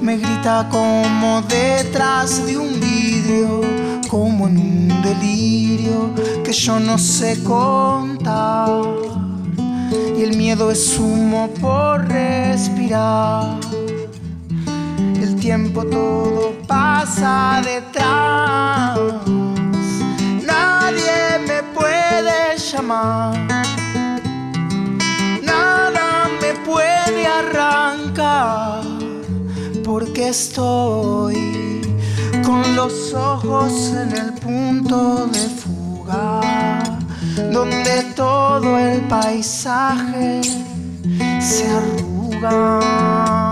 me grita como detrás de un vidrio, como en un delirio que yo no sé contar. Y el miedo es humo por respirar. El tiempo todo pasa detrás. Nadie me puede llamar. Porque estoy con los ojos en el punto de fuga, donde todo el paisaje se arruga.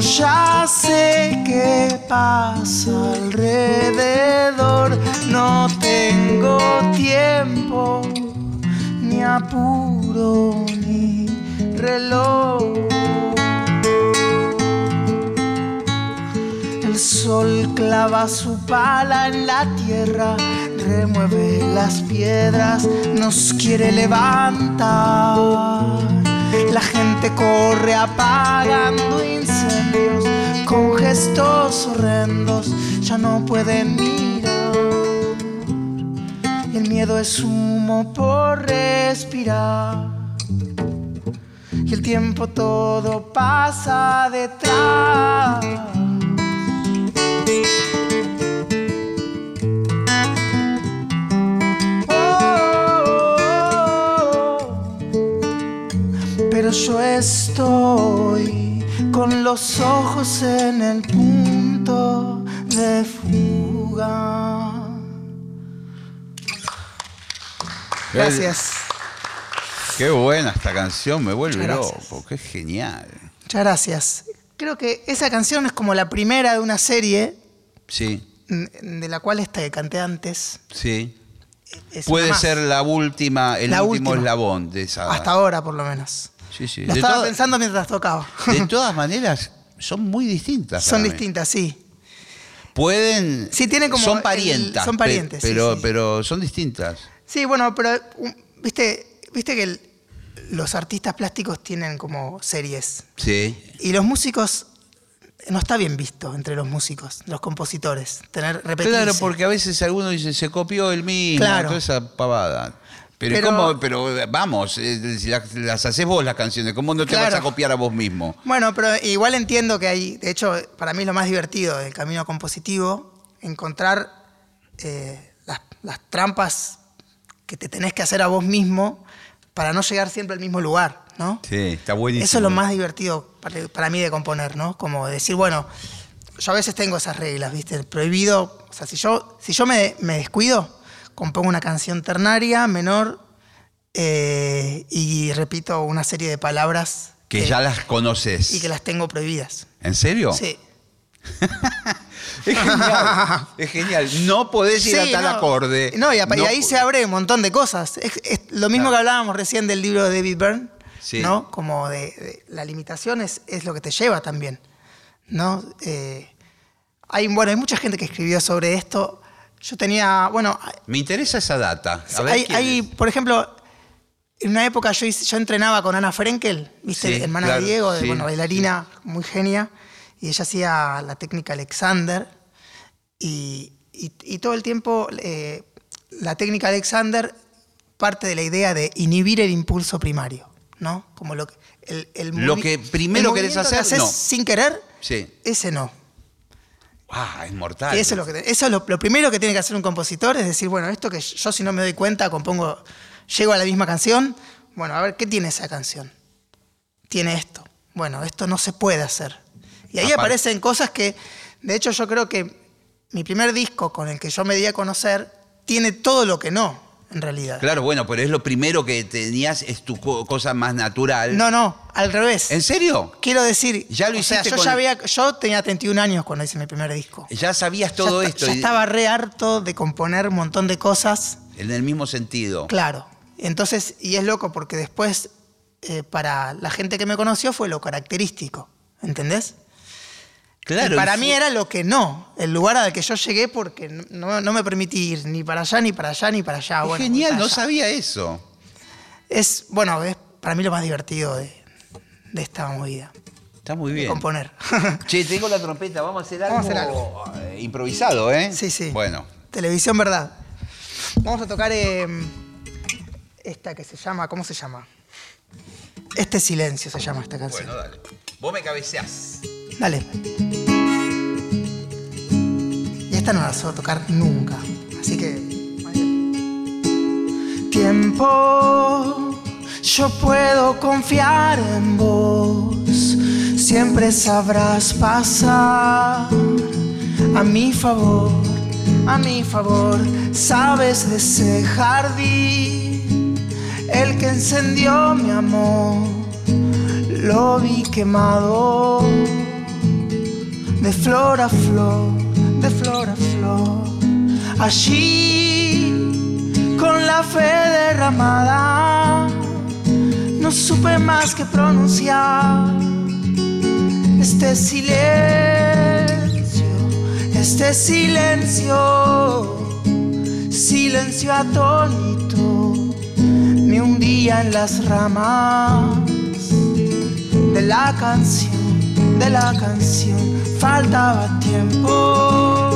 Ya sé qué pasa alrededor, no tengo tiempo, ni apuro, ni reloj. El sol clava su pala en la tierra, remueve las piedras, nos quiere levantar. La gente corre apagando incendios con gestos horrendos, ya no pueden mirar. El miedo es humo por respirar. Y el tiempo todo pasa detrás. Pero yo estoy con los ojos en el punto de fuga. Gracias. Qué buena esta canción, me vuelve loco, qué genial. Muchas gracias. Creo que esa canción es como la primera de una serie Sí, de la cual esta que canté antes. sí. es Puede ser la última, el La último última. eslabón de esa. Hasta ahora, por lo menos. Sí, sí. Lo De, estaba pensando mientras tocaba. de <laughs> todas maneras, son muy distintas. Son mí. distintas, sí. Pueden. Sí, tienen como Son el- parientas. son pe- parientes, pero, sí. pero son distintas. Sí, bueno, pero um, viste, viste que el- los artistas plásticos tienen como series. Sí. Y los músicos, no está bien visto entre los músicos, los compositores, tener repetirse. Claro, porque a veces alguno dice, se copió el mismo, Claro. toda esa pavada. Pero, Pero- ¿cómo? pero eh, vamos, eh, si las, las haces vos las canciones, ¿cómo no te Claro. vas a copiar a vos mismo? Bueno, pero igual entiendo que hay, de hecho, para mí lo más divertido del camino compositivo, encontrar eh, las, las trampas que te tenés que hacer a vos mismo para no llegar siempre al mismo lugar, ¿no? Sí, está buenísimo. Eso es lo más divertido para, para mí de componer, ¿no? Como decir, bueno, yo a veces tengo esas reglas, ¿viste? El prohibido, o sea, si yo, si yo me, me descuido, compongo una canción ternaria, menor, eh, y repito una serie de palabras Que ya las conoces. y que las tengo prohibidas. ¿En serio? Sí. <laughs> Es genial. es genial. No podés ir a Sí, tal no. acorde. No, y, ahí se abre un montón de cosas. Es, es lo mismo Claro. que hablábamos recién del libro de David Byrne, Sí. ¿no? Como de, de- la limitación es, es lo que te lleva también, ¿no? Eh, hay, bueno, hay mucha gente que escribió sobre esto. Yo tenía, bueno, Me interesa esa data. A ver hay, hay, por ejemplo, en una época yo, yo entrenaba con Ana Frenkel, ¿viste? Sí, hermana claro, de Diego, de, sí, bueno, bailarina muy genia, y ella hacía la técnica Alexander, y, y- y todo el tiempo eh, la técnica Alexander parte de la idea de inhibir el impulso primario, ¿no? Como lo que, el, el Lo que primero el querés movimiento que hacer, haces no. sin querer, Sí. ese no. Ah, es mortal. Y eso es, lo, que, eso es lo, lo primero que tiene que hacer un compositor, es decir, bueno, esto que yo si no me doy cuenta, compongo, llego a la misma canción, bueno, a ver, ¿qué tiene esa canción? Tiene esto. Bueno, esto no se puede hacer. Y ahí Aparte- aparecen cosas que, de hecho, yo creo que mi primer disco con el que yo me di a conocer tiene todo lo que no, en realidad. Claro, bueno, pero es lo primero que tenías, es tu co- cosa más natural. No, no, al revés. ¿En serio? Quiero decir, Ya lo o sea, hiciste yo con- ya había, yo tenía 31 años cuando hice mi primer disco. Ya sabías todo ya, esto. Ya y- estaba re harto de componer un montón de cosas En el mismo sentido. Claro. Entonces, y es loco porque después, eh, para la gente que me conoció, fue lo característico. ¿Entendés? Claro. Y para y mí fue- era lo que no, el lugar al que yo llegué porque no, no me permití ir ni para allá, ni para allá, ni para allá. es Bueno, genial, para no allá. sabía eso. Es, bueno, es para mí lo más divertido de, de esta movida, Está muy de bien. componer. <laughs> Che, tengo la trompeta, vamos a hacer algo, Vamos a hacer eh, improvisado, ¿eh? sí, sí. Bueno, Televisión verdad. Vamos a tocar eh, esta que se llama, ¿cómo se llama? Este silencio se llama esta canción. bueno, dale. Vos me cabeceás. Dale. Y esta no la suelo tocar nunca. Así que. Tiempo, yo puedo confiar en vos. Siempre sabrás pasar a mi favor, a mi favor. Sabes de ese jardín, el que encendió mi amor lo vi quemado de flor a flor, de flor a flor. Allí, con la fe derramada, no supe más que pronunciar este silencio, este silencio, silencio atónito, me hundía en las ramas de la canción, de la canción, faltaba tiempo.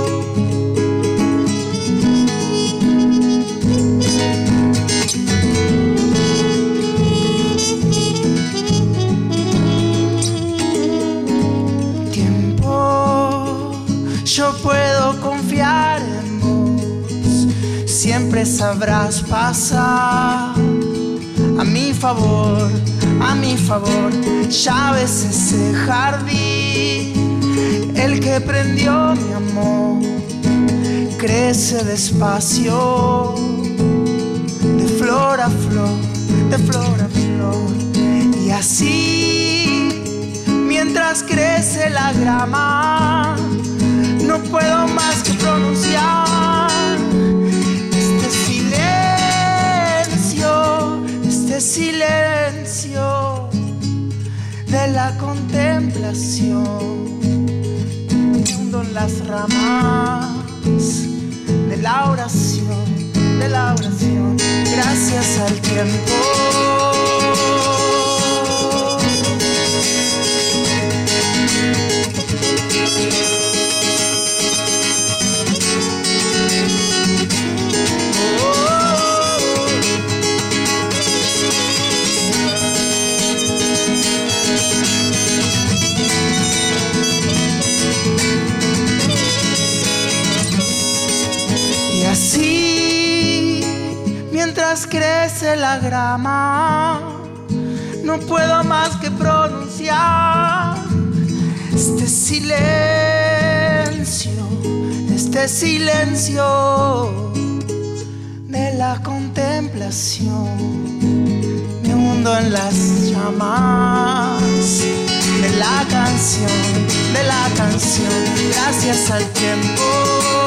Tiempo, yo puedo confiar en vos, siempre sabrás pasar a mi favor, mi favor. Ya ese jardín, el que prendió mi amor, crece despacio, de flor a flor, de flor a flor. Y así, mientras crece la grama, no puedo más que pronunciar este silencio este silencio de la contemplación. Hundo en las ramas de la oración, de la oración, gracias al tiempo. Crece la grama, no puedo más que pronunciar este silencio, este silencio de la contemplación. Me hundo en las llamas de la canción, de la canción, gracias al tiempo.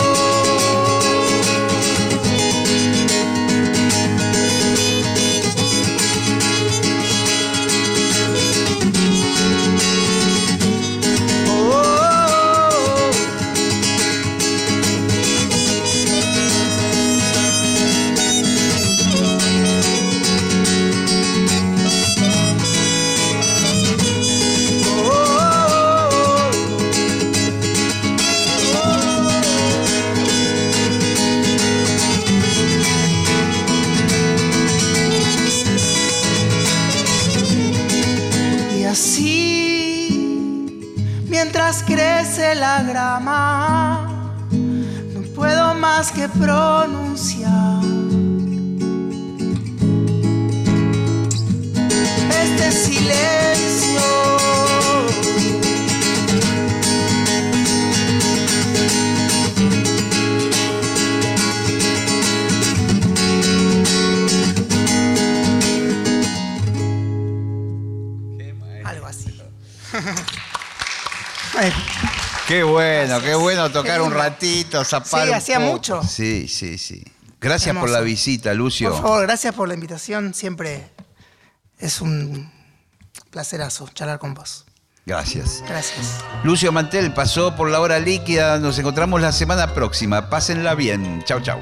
Bueno, qué bueno Qué tocar un ratito, zapar Sí, un hacía poco. mucho. Sí, sí, sí. Gracias por la visita, Lucio. Por favor, gracias por la invitación. Siempre es un placerazo charlar con vos. Gracias. Gracias. Lucio Mantel pasó por la hora líquida. Nos encontramos la semana próxima. Pásenla bien. Chau, chau.